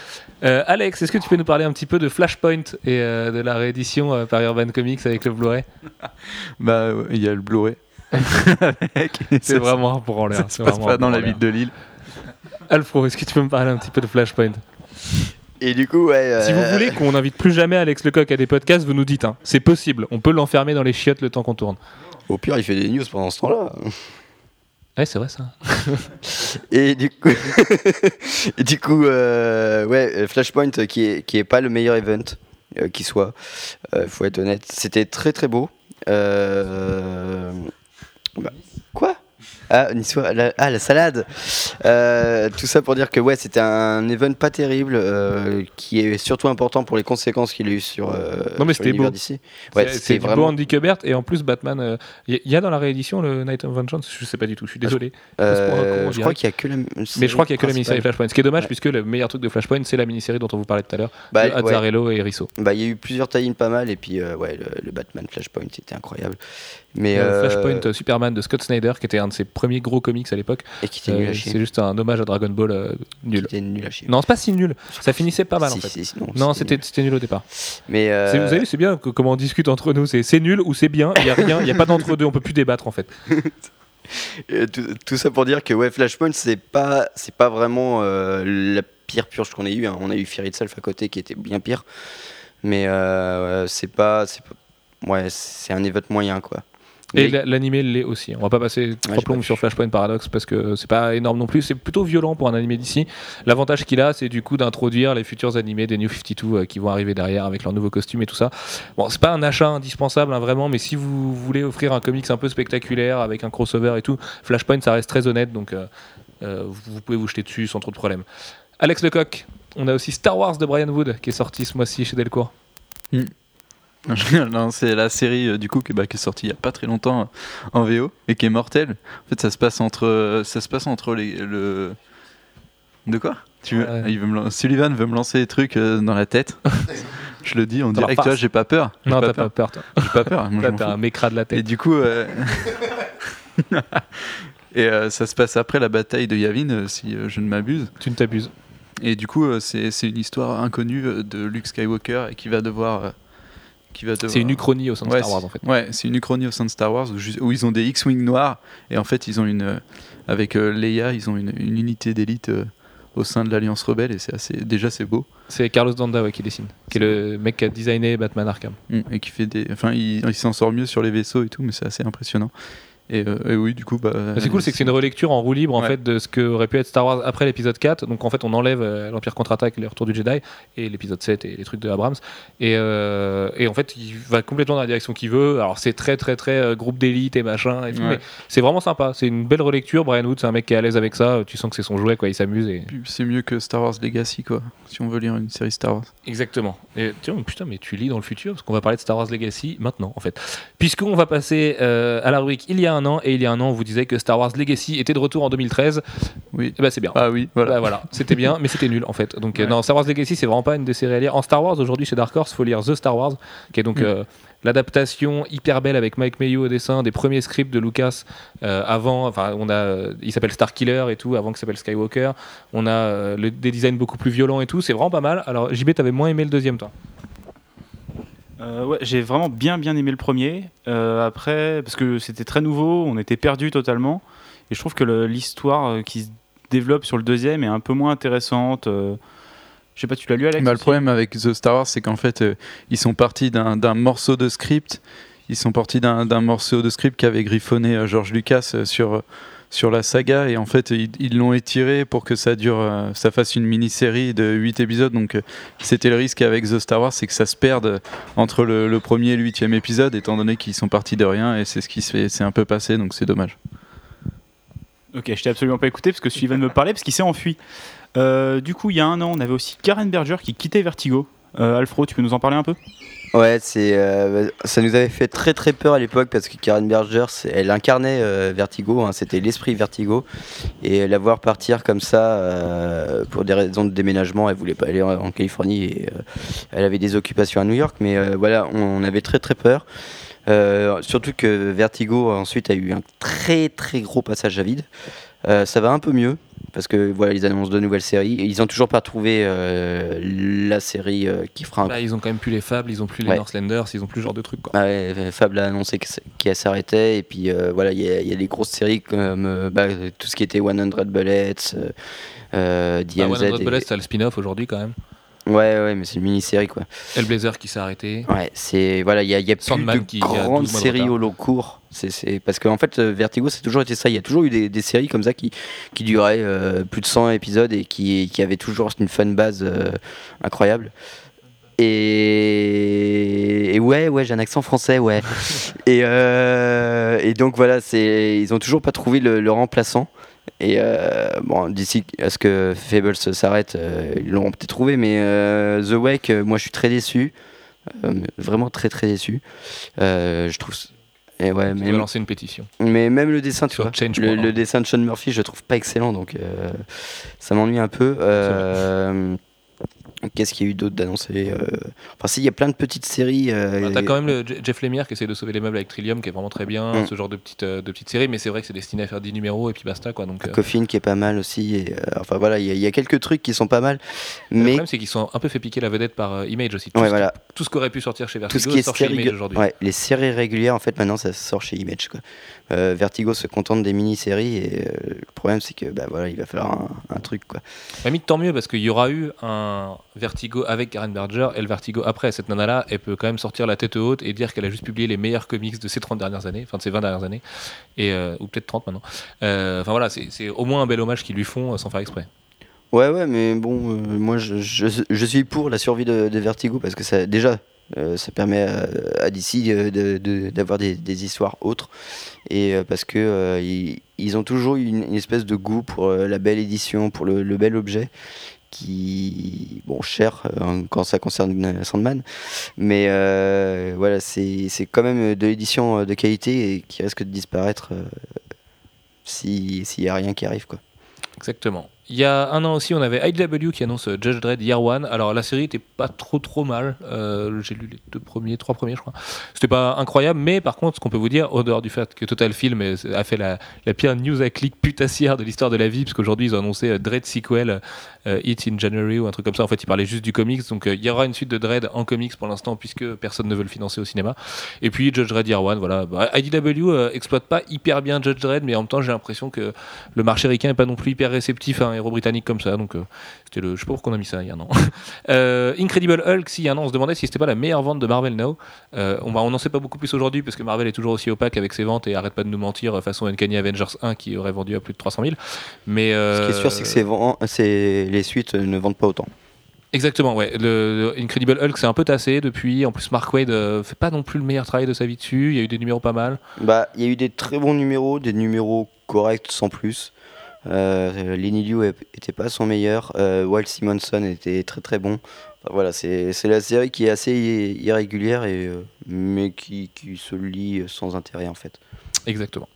Euh, Alex, est-ce que tu peux nous parler un petit peu de Flashpoint et euh, de la réédition euh, par Urban Comics avec le Blu-ray? *laughs* Bah, ouais, il y a le Blu-ray. *laughs* *laughs* C'est vraiment un pour en l'air. Ça se passe pas dans la ville de Lille. Alfro, est-ce que tu peux me parler un petit peu de Flashpoint? Et du coup, ouais. Si vous voulez qu'on n'invite plus jamais Alex Lecoq à des podcasts, vous nous dites. hein. C'est possible, on peut l'enfermer dans les chiottes le temps qu'on tourne. Au pire, il fait des news pendant ce temps-là. Ouais, c'est vrai ça. *laughs* Et du coup, *laughs* du coup euh, ouais, Flashpoint euh, qui est, qui est pas le meilleur event euh, qui soit, euh, faut être honnête. C'était très très beau. Bah, quoi? Ah, Niçois, la, ah, la salade Euh, Tout ça pour dire que ouais, c'était un event pas terrible, euh, qui est surtout important pour les conséquences qu'il a eu sur, euh, Non, mais c'était beau. d'ici. Ouais, C'est- c'était du beau vraiment... Andy Kubert et en plus Batman. Il y, a dans la réédition le Night of Vengeance Je sais pas du tout, je suis désolé. Je crois qu'il y a que la Mais je crois qu'il y a que la mini-série. Flashpoint. Ce qui est dommage Ouais. puisque le meilleur truc de Flashpoint c'est la mini-série dont on vous parlait tout à l'heure. Bah, de ouais. Azzarello et Risso. Bah, il y a eu plusieurs tie pas mal, et puis euh, ouais, le, le Batman Flashpoint, c'était incroyable. Mais, Euh, euh, Flashpoint euh, Superman de Scott Snyder qui était un de ses premiers gros comics à l'époque. Et qui était nul à chier. c'est juste un hommage à Dragon Ball nul. Qui était nul à chier. Non, c'est pas si nul. Ça finissait pas mal en fait. non, c'était nul au départ. Mais Vous avez vu, c'est bien que- comment on discute entre nous. C'est nul ou c'est bien. Il y a rien. Il y a pas d'entre deux. On peut plus débattre en fait. *laughs* tout, tout ça pour dire que ouais, Flashpoint, c'est pas, c'est pas vraiment euh, la pire purge qu'on ait eu. hein. On a eu Fear Itself à côté qui était bien pire. Mais euh, c'est pas, c'est ouais, c'est un event moyen quoi. Et l'animé l'est aussi. On va pas passer trois j'ai plombes pas sur. Flashpoint Paradox parce que c'est pas énorme non plus. C'est plutôt violent pour un animé d'ici. L'avantage qu'il a, c'est du coup d'introduire les futurs animés des New 52 euh, qui vont arriver derrière avec leurs nouveaux costumes et tout ça. Bon, c'est pas un achat indispensable hein, vraiment, mais si vous voulez offrir un comics un peu spectaculaire avec un crossover et tout, Flashpoint ça reste très honnête donc euh, euh, vous vous pouvez vous jeter dessus sans trop de problème. Alex Lecoq, on a aussi Star Wars de Brian Wood qui est sorti ce mois-ci chez Delcourt. *laughs* non, c'est la série euh, du coup qui, bah, qui est sortie il y a pas très longtemps euh, en VO et qui est mortelle. En fait, ça se passe entre, euh, ça se passe entre les, le. De quoi? Tu veux, Ouais. il veut me lan- Sullivan veut me lancer des trucs euh, dans la tête. *laughs* Je le dis direct, tu vois, face. j'ai pas peur. J'ai Non, pas t'as peur. pas peur toi. J'ai pas peur. *laughs* moi, Toi, T'as un mécra de la Et tête. du coup, euh, et euh, ça se passe après la bataille de Yavin, si euh, je ne m'abuse. Tu ne t'abuses. Et du coup, euh, c'est c'est une histoire inconnue de Luke Skywalker et qui va devoir, euh, qui va devoir. C'est une uchronie au sein de Ouais, Star Wars en fait. Ouais, c'est une uchronie au sein de Star Wars où, ils ont des X-wing noirs et en fait ils ont une, euh, avec euh, Leia, ils ont une, une unité d'élite euh, au sein de l'Alliance rebelle et c'est assez, déjà c'est beau C'est Carlos Danda ouais, qui dessine, qui est le mec qui a designé Batman Arkham. Mm, et qui fait des, enfin il, il s'en sort mieux sur les vaisseaux et tout, mais c'est assez impressionnant. Et, euh, et oui, du coup, bah. Mais c'est cool, c'est que c'est une relecture en roue libre en Ouais. fait de ce que aurait pu être Star Wars après l'épisode 4. Donc en fait, on enlève euh, l'Empire contre-attaque, le retour du Jedi et l'épisode 7 et les trucs de Abrams. Et, euh, et en fait, il va complètement dans la direction qu'il veut. Alors c'est très très très groupe d'élite et machin et tout, Ouais. mais c'est vraiment sympa. C'est une belle relecture. Brian Wood, c'est un mec qui est à l'aise avec ça. Tu sens que c'est son jouet, quoi. Il s'amuse et C'est mieux que Star Wars Legacy, quoi, si on veut lire une série Star Wars. Exactement. Et tiens, putain, mais tu lis dans le futur parce qu'on va parler de Star Wars Legacy maintenant, en fait. Puisqu'on va passer à la rubrique il y a un an, et il y a un an, on vous disait que Star Wars Legacy était de retour en 2013. Oui. Bah, c'est bien. Ah oui, voilà. Bah, voilà, c'était bien, mais c'était nul en fait. Donc, euh, non, Star Wars Legacy, c'est vraiment pas une des séries à lire. En Star Wars, aujourd'hui, chez Dark Horse, faut lire The Star Wars, qui est donc Mm. euh, l'adaptation hyper belle avec Mike Mayo au dessin des premiers scripts de Lucas euh, avant. Enfin, on a, il s'appelle Star Killer et tout, avant qu'il s'appelle Skywalker. On a le- des designs beaucoup plus violents et tout. C'est vraiment pas mal. Alors, JB, t'avais moins aimé le deuxième, toi? Euh, ouais, j'ai vraiment bien bien aimé le premier. Euh, après, parce que c'était très nouveau, on était perdu totalement. Et je trouve que l'histoire euh, qui se développe sur le deuxième est un peu moins intéressante. euh. je sais pas, tu l'as lu Alex Bah, le problème avec The Star Wars, c'est qu'en fait, ils sont partis d'un morceau de script. Ils sont partis d'un morceau de script qu'avait griffonné George Lucas sur, sur la saga. Et en fait, ils l'ont étiré pour que ça dure, euh, ça fasse une mini-série de 8 épisodes. Donc, euh, c'était le risque avec The Star Wars, c'est que ça se perde entre le, premier et le huitième épisode, étant donné qu'ils sont partis de rien. Et c'est ce qui s'est un peu passé, donc c'est dommage. Ok, je t'ai absolument pas écouté parce que Sullivan me parlait parce qu'il s'est enfui. Euh, du coup, il y a un an, on avait aussi Karen Berger qui quittait Vertigo. Alfro, tu peux nous en parler un peu? Ouais, c'est, euh, ça nous avait fait très très peur à l'époque parce que Karen Berger, elle incarnait euh, Vertigo, hein, c'était l'esprit Vertigo, et la voir partir comme ça euh, pour des raisons de déménagement, elle voulait pas aller en, Californie et elle avait des occupations à New York, mais voilà, on, avait très très peur. Surtout que Vertigo ensuite a eu un très très gros passage à vide. Ça va un peu mieux parce que voilà, ils annoncent de nouvelles séries et ils ont toujours pas trouvé euh, la série euh, qui fera un Bah, Ils ont quand même plus les Fables, ils ont plus les Ouais. Northlanders, ils ont plus ce genre de trucs. Quoi. Ah ouais, Fable a annoncé qu'elle s'arrêtait et puis euh, voilà il y, a- il y a des grosses séries comme euh, bah, tout ce qui était 100 Bullets, euh, euh, Bah, DMZ. Hundred et- Bullets, c'est le spin-off aujourd'hui quand même. Ouais, ouais, mais c'est une mini-série quoi. Hellblazer qui s'est arrêté. Ouais, c'est voilà, il y a, y a plus de qui a 12 grandes séries au long cours. C'est, parce qu'en fait, euh, Vertigo, c'est toujours été ça. Il y a toujours eu des, des séries comme ça qui, qui duraient euh, plus de 100 épisodes et qui, qui avaient toujours une fan base euh, incroyable. Et, et ouais, ouais, j'ai un accent français, ouais. *laughs* et, euh, et donc voilà, c'est, ils ont toujours pas trouvé le, le remplaçant. Et euh, bon, d'ici à ce que Fables s'arrête, euh, ils l'auront peut-être trouvé, mais euh, The Wake, moi je suis très déçu. Vraiment très très déçu. Je trouve. Et ouais, mais, va lancer une pétition. mais même le dessin, tu Sur vois, Change le dessin de Sean Murphy, je le trouve pas excellent, donc euh, ça m'ennuie un peu. Euh, Qu'est-ce qu'il y a eu d'autre d'annoncé euh, Enfin, si, il y a plein de petites séries. euh, Bah, T'as quand même le Je- Jeff Lemire qui essaie de sauver les meubles avec Trillium, qui est vraiment très bien, Mm. ce genre de petite, euh, de petite série, mais c'est vrai que c'est destiné à faire 10 numéros et puis basta quoi. Donc, Coffin qui est pas mal aussi. et, enfin voilà, il y, a- il y a quelques trucs qui sont pas mal. Le problème, c'est qu'ils sont un peu fait piquer la vedette par Image aussi. Tout, ouais, ce, voilà, tout ce qu'aurait pu sortir chez tout Vertigo ce qui est sort chez Image aujourd'hui. ouais, les séries régulières, en fait, maintenant ça sort chez Image. Quoi. Euh, Vertigo se contente des mini-séries et euh, le problème c'est que bah, voilà, il va falloir un, un truc. Quoi. Mais tant mieux parce qu'il y aura eu un Vertigo avec Karen Berger et le Vertigo après. Cette nana-là, elle peut quand même sortir la tête haute et dire qu'elle a juste publié les meilleurs comics de ces 30 dernières années, enfin de ces 20 dernières années, et, euh, ou peut-être 30 maintenant. Euh, Enfin voilà, c'est au moins un bel hommage qu'ils lui font euh, sans faire exprès. Ouais, ouais, mais bon, moi je, suis pour la survie de, Vertigo parce que ça, déjà, ça permet à, à DC d'avoir des, histoires autres et parce que ils, ont toujours une, une espèce de goût pour la belle édition, pour le bel objet qui, bon, cher euh, quand ça concerne Sandman, mais euh, voilà, c'est quand même de l'édition euh, de qualité et qui risque de disparaître euh, si- s'il n'y a rien qui arrive, quoi. Exactement. Il y a un an aussi, on avait IDW qui annonce euh, Judge Dredd Year One. Alors la série était pas trop trop mal. Euh, J'ai lu les deux premiers, trois premiers, je crois. C'était pas incroyable, mais par contre, ce qu'on peut vous dire, au dehors du fait que Total Film a fait la, pire news à clic putassière de l'histoire de la vie, parce qu'aujourd'hui ils ont annoncé euh, Dredd sequel, euh, It in January ou un truc comme ça. En fait, ils parlaient juste du comics, donc il y aura une suite de Dredd en comics pour l'instant, puisque personne ne veut le financer au cinéma. Et puis Judge Dredd Year One, voilà. Bah, IDW exploite pas hyper bien Judge Dredd, mais en même temps, j'ai l'impression que le marché ricain est pas non plus hyper réceptif un héros britannique comme ça. Donc, euh, c'était le. Je sais pas pourquoi on a mis ça il y a un an. *laughs* Euh, Incredible Hulk, si il y a un an, on se demandait si c'était pas la meilleure vente de Marvel Now. Euh, on bah, n'en sait pas beaucoup plus aujourd'hui parce que Marvel est toujours aussi opaque avec ses ventes et arrête pas de nous mentir euh, façon Uncanny Avengers 1 qui aurait vendu à plus de 300 000. Mais Ce qui est sûr, c'est que vend- les suites ne vendent pas autant. Exactement, ouais. Le, le Incredible Hulk, c'est un peu tassé depuis. En plus, Mark Wade euh, fait pas non plus le meilleur travail de sa vie dessus. Il y a eu des numéros pas mal. Bah, il y a eu des très bons numéros, des numéros corrects sans plus. Euh, Lenny Liu était pas son meilleur. Euh, Walt Simonson était très très bon. Voilà, c'est la série qui est assez irrégulière et euh, mais qui, qui se lit sans intérêt en fait. Exactement.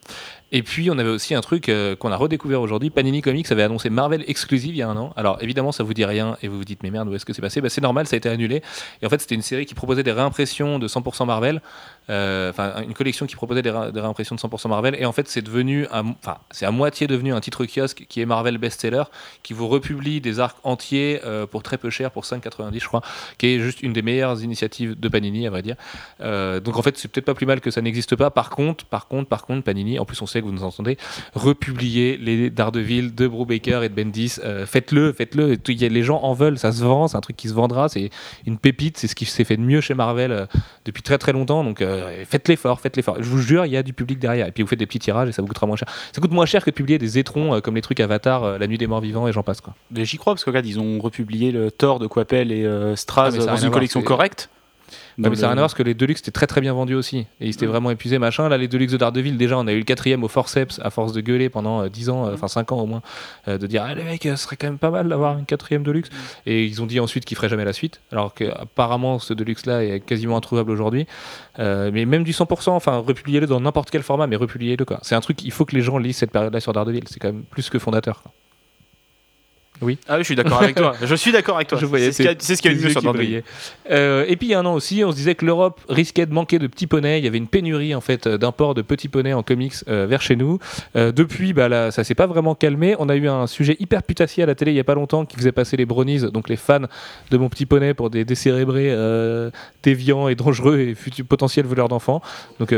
Et puis on avait aussi un truc euh, qu'on a redécouvert aujourd'hui. Panini Comics avait annoncé Marvel exclusive il y a un an. Alors évidemment ça vous dit rien et vous vous dites mais merde où est-ce que c'est passé? Bah, C'est normal, ça a été annulé. Et en fait c'était une série qui proposait des réimpressions de 100% Marvel. Euh, Enfin une collection qui proposait des, ré- des réimpressions de 100% Marvel. Et en fait c'est devenu, enfin c'est à moitié devenu un titre kiosque qui est Marvel Bestseller, qui vous republie des arcs entiers euh, pour très peu cher, pour 5,90 je crois, qui est juste une des meilleures initiatives de Panini à vrai dire. Euh, donc en fait, c'est peut-être pas plus mal que ça n'existe pas. Par contre, par contre, par contre, Panini, en plus on sait que vous nous entendez, republier les Daredevil de Brubaker et de Bendis. Faites-le, faites-le. Les gens en veulent, ça se vend, c'est un truc qui se vendra, c'est une pépite, c'est ce qui s'est fait de mieux chez Marvel depuis très très longtemps. Donc faites l'effort, faites l'effort. Je vous jure, il y a du public derrière. Et puis vous faites des petits tirages et ça vous coûtera moins cher. Ça coûte moins cher que de publier des étrons euh, comme les trucs Avatar, euh, La Nuit des Morts Vivants et j'en passe quoi. Mais j'y crois parce que regarde, ils ont republié le Thor de Coppel et euh, Straz Ah, dans une collection correcte. Dans mais ça n'a rien à voir parce que les Deluxe étaient très très bien vendus aussi. Et ils s'étaient vraiment épuisés, machin. Là, les Deluxe de Daredevil, déjà, on a eu le quatrième au forceps à force de gueuler pendant euh, 10 ans, euh, enfin 5 ans au moins, euh, de dire, ah les mecs, euh, ce serait quand même pas mal d'avoir une quatrième Deluxe. Et ils ont dit ensuite qu'ils feraient jamais la suite. Alors qu'apparemment, ce Deluxe-là est quasiment introuvable aujourd'hui. Euh, mais même du 100%, enfin, republiez-le dans n'importe quel format, mais republiez-le quoi. C'est un truc, il faut que les gens lisent cette période-là sur Daredevil. C'est quand même plus que fondateur. quoi. Ah oui, je suis d'accord avec toi. *laughs* Je suis d'accord avec toi. Je voyais c'est ce qu'il y a- ce qu'il y a de mieux sur brillaient. Euh, et puis il y a un an aussi, on se disait que l'Europe risquait de manquer de petits poneys. Il y avait une pénurie en fait euh, d'import de petits poneys en comics euh, vers chez nous. Euh, depuis, bah, là, ça s'est pas vraiment calmé. On a eu un sujet hyper putassier à la télé il y a pas longtemps qui faisait passer les bronies, donc les fans de mon petit poney, pour des décérébrés déviants et dangereux et futurs potentiels voleurs d'enfants. Donc,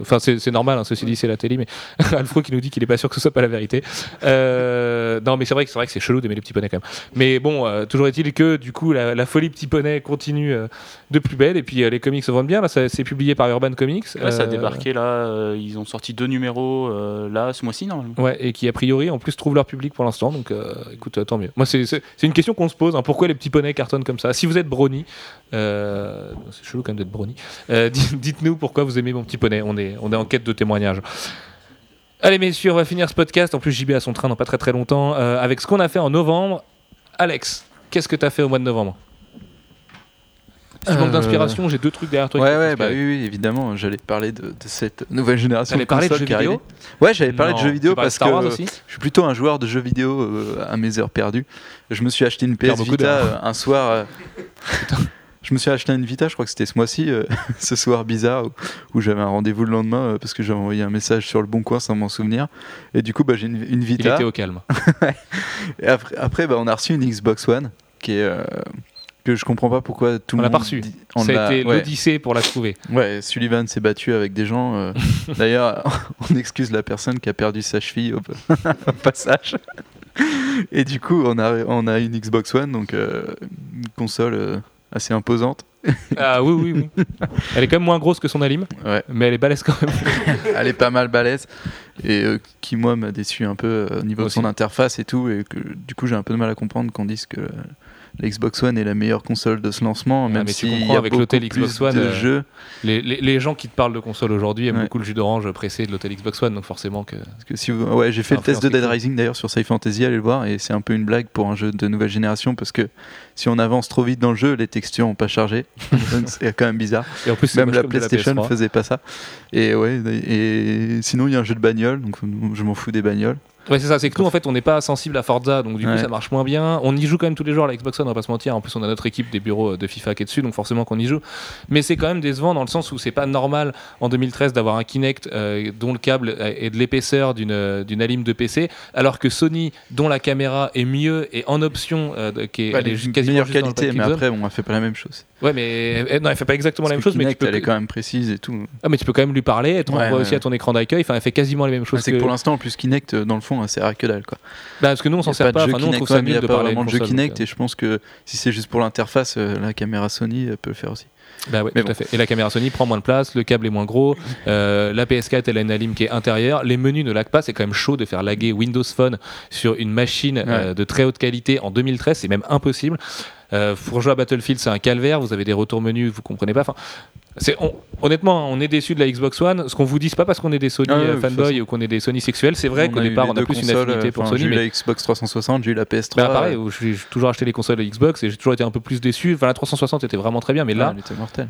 enfin, c'est normal. hein, ceci dit, c'est la télé, mais *laughs* Alfro qui nous dit qu'il est pas sûr que ce soit pas la vérité. Non, mais c'est vrai que c'est vrai que c'est chelou d'aimer les petits poneys quand même. Mais bon, euh, toujours est-il que du coup, la, la folie petit poney continue euh, de plus belle. Et puis euh, les comics se vendent bien. Là, c'est publié par Urban Comics. Ouais, ça a débarqué là. ils ont sorti deux numéros là ce mois-ci normalement. Ouais, et qui a priori en plus trouvent leur public pour l'instant, donc écoute, tant mieux. Moi, c'est une question qu'on se pose, hein, pourquoi les petits poneys cartonnent comme ça? Si vous êtes brony, euh, c'est chelou quand même d'être dites- *laughs* dites-nous pourquoi vous aimez mon petit poney, on est, on est en quête de témoignages. Allez messieurs, on va finir ce podcast, en plus JB a son train dans pas très très longtemps, euh, avec ce qu'on a fait en novembre. Alex, qu'est-ce que tu as fait au mois de novembre? Si tu manques Euh, d'inspiration, j'ai deux trucs derrière toi. Ouais, ouais, bah oui, oui, évidemment, j'allais parler de, de cette nouvelle génération de parler de consoles jeux qui vidéo. Ouais, j'allais parler de jeux vidéo parce que je suis plutôt un joueur de jeux vidéo euh, à mes heures perdues. Je me suis acheté une PS Vita un soir. Je me suis acheté une Vita, je crois que c'était ce mois-ci, euh, *laughs* ce soir bizarre, où, où j'avais un rendez-vous le lendemain euh, parce que j'avais envoyé un message sur le bon coin sans m'en souvenir. Et du coup, bah, j'ai une, une Il Vita. était au calme. *laughs* Et après, après bah, on a reçu une Xbox One qui est. euh, que je comprends pas pourquoi tout On le l'a monde. pas reçue. dit- on Ça a l'a- été ouais. l'odyssée pour la trouver. Ouais, Sullivan s'est battu avec des gens. *laughs* D'ailleurs, on excuse la personne qui a perdu sa cheville au, passage. Et du coup, on a, on a une Xbox One, donc une console assez imposante. Ah oui, oui, oui. *laughs* Elle est quand même moins grosse que son Alim, Ouais, mais elle est balèze quand même. *laughs* elle est pas mal balèze. Et euh, qui, moi, m'a déçu un peu euh, au niveau Moi de son aussi. interface et tout. Et que du coup, j'ai un peu de mal à comprendre qu'on dise que la Xbox One est la meilleure console de ce lancement, Ah, même tu si comprends, y a avec l'hôtel Xbox One, de euh, jeux. Les, les- les gens qui te parlent de console aujourd'hui aiment Ouais. beaucoup le jus d'orange pressé de l'hôtel Xbox One, donc forcément que. Parce que si vous- Ouais, j'ai fait le test de Dead. Rising d'ailleurs sur Sci Fantasy, allez le voir, et c'est un peu une blague pour un jeu de nouvelle génération parce que si on avance trop vite dans le jeu, les textures n'ont pas chargé. *laughs* Donc, c'est quand même bizarre. Et en plus, Même la PlayStation ne PS3. faisait pas ça. Et ouais, et sinon il y a un jeu de bagnole, donc je m'en fous des bagnoles. Ouais, c'est ça, c'est que nous en fait on n'est pas sensible à Forza, donc du coup Ouais. ça marche moins bien. On y joue quand même tous les jours à la Xbox One, on va pas se mentir. En plus, on a notre équipe des bureaux de FIFA qui est dessus, donc forcément qu'on y joue. Mais c'est quand même décevant dans le sens où c'est pas normal en 2013 d'avoir un Kinect euh, dont le câble est de l'épaisseur d'une euh, d'une alim de PC, alors que Sony, dont la caméra est mieux et en option, euh, qui est, elle quasiment meilleure qualité, mais après on a fait pas la même chose. Ouais, mais elle- non, elle fait pas exactement la même chose, que mais tu Kinect, peux, elle est quand même précise et tout. ah, mais tu peux quand même lui parler, Ouais, renvoie ouais, aussi à ouais. ton écran d'accueil. Enfin, elle fait quasiment les mêmes choses c'est que. que pour l'instant, en plus Kinect, euh, dans le fond, hein, c'est à que dalle quoi. Bah, parce que nous on s'en sert pas pas. de jeu Enfin, nous on trouve ça mieux de parler. vraiment de jeu console, Kinect donc, et je pense que si c'est juste pour l'interface, euh, la caméra Sony peut le faire aussi. Bah ouais, Mais tout bon. à fait. Et la caméra Sony prend moins de place, le câble est moins gros, euh, la PS4 elle a une alim qui est intérieure, les menus ne lag pas, c'est quand même chaud de faire laguer Windows Phone sur une machine euh, de très haute qualité en 2013, c'est même impossible. Euh, pour jouer à Battlefield, c'est un calvaire, vous avez des retours menus, vous comprenez pas. Enfin, on- honnêtement, on est déçu de la Xbox One. Ce qu'on vous dit, c'est pas parce qu'on est des Sony Ah ouais, euh, façon. ou qu'on est des Sony sexuels. C'est vrai qu'au départ, on a plus une affinité pour Sony, J'ai eu mais la Xbox 360, j'ai eu la PS3. bah, pareil, euh, où j'ai toujours acheté les consoles de Xbox et j'ai toujours été un peu plus déçu. Enfin, la 360 était vraiment très bien, mais là,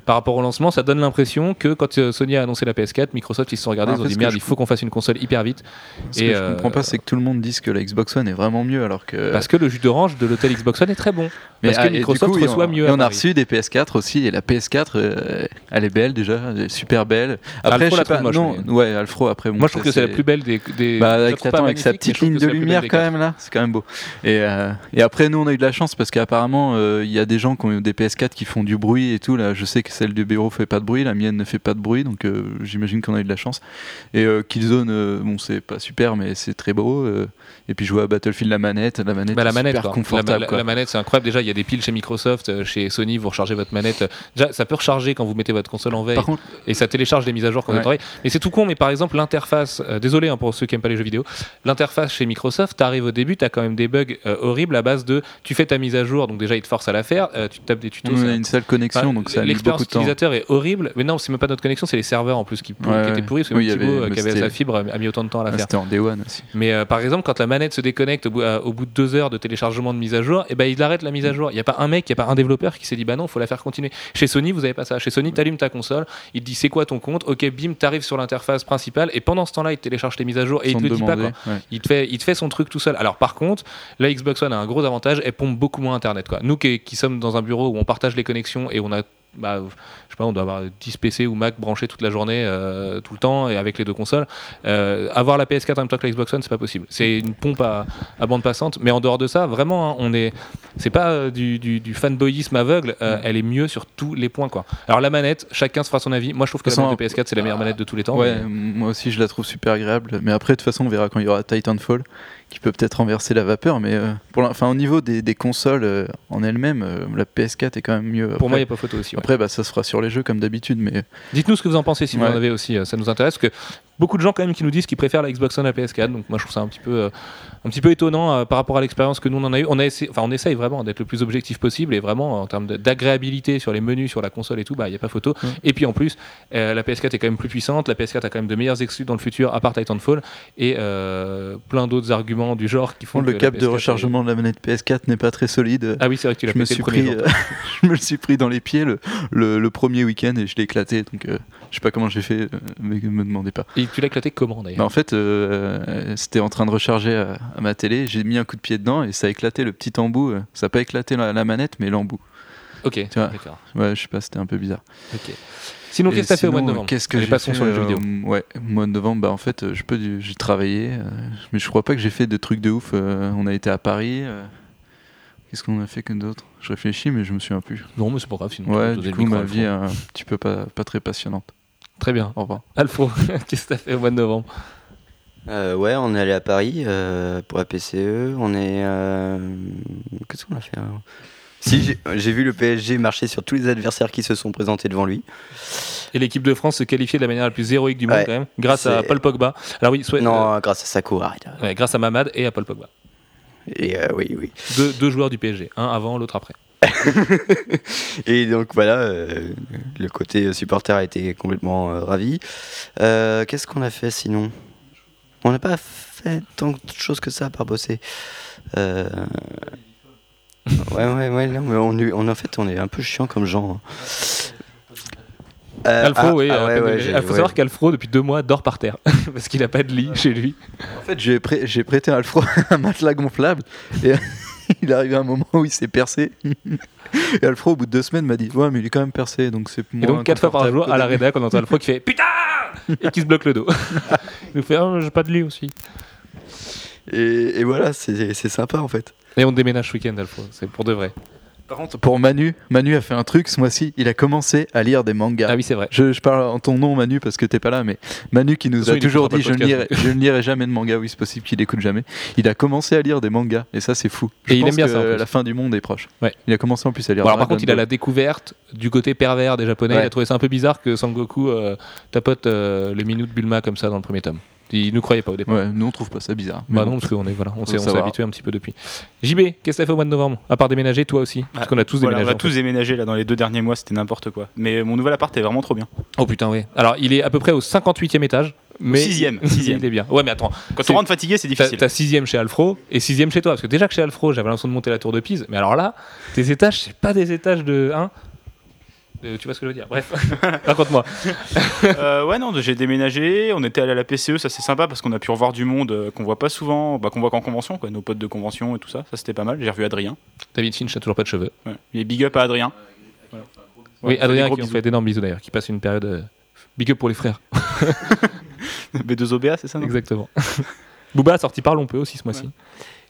par rapport au lancement, ça donne l'impression que quand euh, Sony a annoncé la PS4, Microsoft ils se sont regardés, Ah, ils ont dit merde, il faut qu'on fasse une console hyper vite Ce Et, que je comprends pas, c'est que tout le monde dise que la Xbox One est vraiment mieux alors que. parce que le jus d'orange de l'hôtel Xbox One est très bon. parce que ah, Microsoft reçoit mieux on a reçu des PS4 aussi, et la PS4, euh, elle est belle déjà, elle est super belle. Après, Alfro je la pas, non, ouais, Alfro après. bon, Moi je trouve que c'est la plus belle des. Bah, je avec, attends, avec sa petite je ligne de lumière quand même là, c'est quand même beau. Et, euh, et après nous on a eu de la chance parce qu'apparemment euh, il y a des gens qui ont eu des PS4 qui font du bruit et tout. Là, je sais que celle du bureau fait pas de bruit, la mienne ne fait pas de bruit, donc euh, j'imagine qu'on a eu de la chance. Et Killzone, bon c'est pas super mais c'est très beau. et puis jouer à Battlefield la manette, la manette, Bah, la manette, super quoi. confortable. La, la- manette, c'est incroyable. Déjà, il y a des piles chez Microsoft, chez Sony, vous rechargez votre manette. Déjà, ça peut recharger quand vous mettez votre console en veille contre, et ça télécharge les mises à jour quand vous Ouais. en veille. Mais c'est tout con, mais par exemple, l'interface, euh, désolé hein, pour ceux qui aiment pas les jeux vidéo, l'interface chez Microsoft, t'arrives au début, t'as quand même des bugs euh, horribles à base de tu fais ta mise à jour, donc déjà il te force à la faire, euh, tu te tapes des tutos. on a une seule connexion Enfin, donc ça L'expérience utilisateur est horrible, mais non, c'est même pas notre connexion, c'est les serveurs en plus qui, Ouais, étaient pourris, parce que Oui, Thibaut, avait- qui avait sa fibre, a mis autant de temps à la faire. C'était en Day One aussi. Mais par exemple, quand la manette se déconnecte au bout, au bout de deux heures de téléchargement de mise à jour, et ben il arrête la mise à jour. Il n'y a pas un mec, il n'y a pas un développeur qui s'est dit bah non, faut la faire continuer. Chez Sony, vous avez pas ça. Chez Sony, tu ta console, il te dit c'est quoi ton compte, ok, bim, t'arrives sur l'interface principale, et pendant ce temps-là, il te télécharge tes mises à jour et Sans il te le dit pas. demander, Quoi. ouais. Il te, fait, il te fait son truc tout seul. Alors par contre, la Xbox One a un gros avantage, elle pompe beaucoup moins Internet. Quoi. Nous qui, qui sommes dans un bureau où on partage les connexions et on a, bah, je sais pas, on doit avoir 10 PC ou Mac branchés toute la journée, euh, tout le temps, et avec les deux consoles, euh, avoir la PS4 en même temps que la Xbox One, c'est pas possible. C'est une pompe à, à bande passante. Mais en dehors de ça, vraiment, hein, on est, c'est pas euh, du, du, du fanboyisme aveugle. Mm. Elle est mieux sur tous les points. Quoi. Alors la manette, chacun se fera son avis. Moi, je trouve que la manette de PS4 c'est la meilleure manette de tous les temps. Ouais, mais- moi aussi je la trouve super agréable. Mais après, de toute façon, on verra quand il y aura Titanfall, qui peut peut-être renverser la vapeur, mais euh, pour la- au niveau des, des consoles euh, en elles-mêmes, euh, la PS4 est quand même mieux. Pour moi, il n'y a pas photo aussi. ouais. après bah, ça se fera sur les jeux comme d'habitude, mais Dites-nous ce que vous en pensez si vous en avez aussi, ça nous intéresse. Parce que beaucoup de gens quand même qui nous disent qu'ils préfèrent la Xbox One à la PS4. Donc moi je trouve ça un petit peu, un petit peu étonnant euh, par rapport à l'expérience que nous on en a eu. On a essayé, enfin on essaye vraiment d'être le plus objectif possible et vraiment en termes d'agréabilité sur les menus, sur la console et tout, bah il n'y a pas photo. Mm. Et puis en plus, euh, la PS4 est quand même plus puissante. La PS4 a quand même de meilleurs exclus dans le futur, à part Titanfall et euh, plein d'autres arguments du genre qui font le que câble de PS4 est- rechargement de la manette PS4 n'est pas très solide. Ah oui c'est vrai que tu l'as pété le premier pris, jour. *laughs* je me le suis pris dans les pieds le, le, le premier week-end et je l'ai éclaté. Donc euh, je sais pas comment j'ai fait, mais me demandez pas. Et tu l'as éclaté comment d'ailleurs? Bah, en fait, euh, c'était en train de recharger à, à ma télé. J'ai mis un coup de pied dedans et ça a éclaté le petit embout. euh, Ça n'a pas éclaté la, la manette, mais l'embout. Ok, d'accord. Ouais, je sais pas, c'était un peu bizarre. Ok. Sinon, qu'est-ce que t'as fait au mois de novembre Qu'est-ce que j'ai fait, sur le jeu euh, vidéo. Ouais, au mois de novembre, bah en fait, euh, je peux, j'ai travaillé, euh, mais je crois pas que j'ai fait de trucs de ouf. euh, on a été à Paris. Qu'est-ce qu'on a fait que d'autre? Je réfléchis, mais je me souviens plus. Non, mais c'est pas grave. Sinon, Ouais, du coup, ma vie est un petit peu pas, pas très passionnante. Très bien. Au revoir. Alfro, *laughs* qu'est-ce que t'as fait au mois de novembre? Euh, ouais, on est allé à Paris euh, pour la PCE. On est. euh, Qu'est-ce qu'on a fait alors Si, j'ai- vu le PSG marcher sur tous les adversaires qui se sont présentés devant lui. Et l'équipe de France se qualifiait de la manière la plus héroïque du monde Ouais, quand même, grâce à Paul Pogba. Alors oui, soit- Non, grâce à euh, ouais, grâce à Mamad et à Paul Pogba. Et oui, oui. Deux, deux joueurs du PSG, un avant, l'autre après. *laughs* Et donc voilà, euh, le côté supporter a été complètement euh, ravi. Euh, Qu'est-ce qu'on a fait sinon? On n'a pas fait tant de choses que ça à part bosser. Euh, Ouais, ouais, ouais, non, mais on, est- on, en fait, on est un peu chiant comme gens. hein. Euh, Alfro, ah, oui. ah ouais, ouais, Il faut ouais. savoir qu'Alfro, depuis deux mois, dort par terre. *laughs* parce qu'il n'a pas de lit chez lui. En fait, j'ai prêt- j'ai prêté à Alfro *laughs* un matelas gonflable et *laughs* il est arrivé un moment où il s'est percé. Et Alfro, au bout de deux semaines, m'a dit Ouais, mais il est quand même percé, donc c'est Et donc, quatre fois par jour, à la rédac, on entend Alfro qui fait Putain Et qui se bloque le dos. Il nous fait Ah, j'ai pas de lit aussi. Et, et voilà, c'est sympa en fait. Et on déménage ce week-end, Alfro. C'est pour de vrai. Par contre, pour Manu, Manu a fait un truc ce mois-ci il a commencé à lire des mangas. Ah oui, c'est vrai. Je, je parle en ton nom, Manu, parce que t'es pas là, mais Manu qui nous façon, a toujours dit je ne, lirai, je ne lirai jamais de manga. Oui, c'est possible qu'il écoute jamais. Il a commencé à lire des mangas, et ça, c'est fou. Je Et il aime bien que ça, en la fin du monde est proche. Ouais. Il a commencé en plus à lire. Bon, alors, par contre, il a la découverte du côté pervers des Japonais. Ouais. Il a trouvé ça un peu bizarre que Sangoku euh, tapote euh, les minutes Bulma comme ça dans le premier tome. Il nous croyait pas au départ. Ouais, nous on trouve pas ça bizarre. Bah bon. non, parce qu'on est, voilà, on s'est on s'est savoir. habitué un petit peu depuis. JB, qu'est-ce que t'as fait au mois de novembre? À part déménager, toi aussi? Parce qu'on a tous Voilà, déménagé. on a en tous déménagé là dans les deux derniers mois, c'était n'importe quoi. Mais mon nouvel appart est vraiment trop bien. Oh putain, oui. Alors, il est à peu près au 58e étage. Mais sixième, *laughs* sixième. Il est bien. Ouais, mais attends. Quand on rentre fatigué, c'est difficile. t'as sixième chez Alfro et sixième chez toi. Parce que déjà que chez Alfro, j'avais l'impression de monter la tour de Pise. Mais alors là, tes étages, c'est pas des étages de 1. Tu vois ce que je veux dire Bref, *laughs* raconte-moi. *laughs* Euh, ouais, non, j'ai déménagé, on était allé à la PCE, ça c'est sympa parce qu'on a pu revoir du monde euh, qu'on voit pas souvent, bah, qu'on voit qu'en convention, quoi, nos potes de convention et tout ça, ça c'était pas mal. J'ai revu Adrien. David Finch n'a toujours pas de cheveux. Ouais. Et big up à Adrien. Voilà. oui, Ouais, Adrien des gros qui bisous. fait d'énormes bisous d'ailleurs, qui passe une période. euh, Big up pour les frères. *laughs* B2OBA, c'est ça non? Exactement. Booba a sorti Parlons peu aussi ce mois-ci.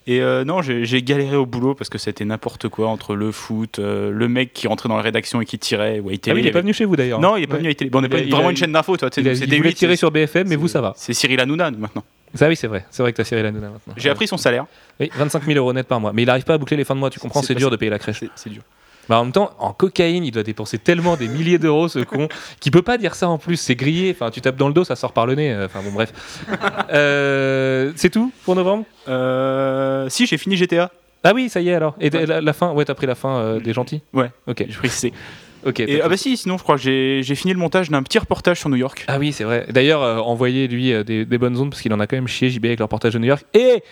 Et euh, non, j'ai galéré au boulot parce que c'était n'importe quoi entre le foot, euh, le mec qui rentrait dans la rédaction et qui tirait, ou à Ah ITV, oui, il est pas venu chez vous d'ailleurs. Non, il est pas Ouais. venu à ITV. Bon, on n'est Il pas il vraiment a- une chaîne d'info, toi. tu Il, il voulait tirer sur BFM, mais vous ça va. C'est Cyril Hanouna maintenant. Ça oui, c'est vrai. C'est vrai que t'as Cyril Hanouna maintenant. J'ai appris son salaire. Oui, 25 000 euros net par mois. Mais il arrive pas à boucler les fins de mois, tu comprends, C'est dur de payer la crèche. C'est dur. Bah, en même temps, en cocaïne, il doit dépenser tellement des milliers d'euros, ce con, qui peut pas dire ça en plus. C'est grillé. Enfin, tu tapes dans le dos, ça sort par le nez. Euh, Enfin, bon, bref. Euh, c'est tout pour novembre? Euh, si, j'ai fini GTA. Ah oui, ça y est alors. Et la, la fin? Ouais, t'as pris la fin euh, des gentils? Ouais. Ok. Pris C. *laughs* Ok. Et ah bah si, sinon je crois que j'ai j'ai fini le montage d'un petit reportage sur New York. Ah oui, c'est vrai. D'ailleurs, euh, envoyez lui euh, des, des bonnes ondes parce qu'il en a quand même chié JB avec le reportage de New York. Et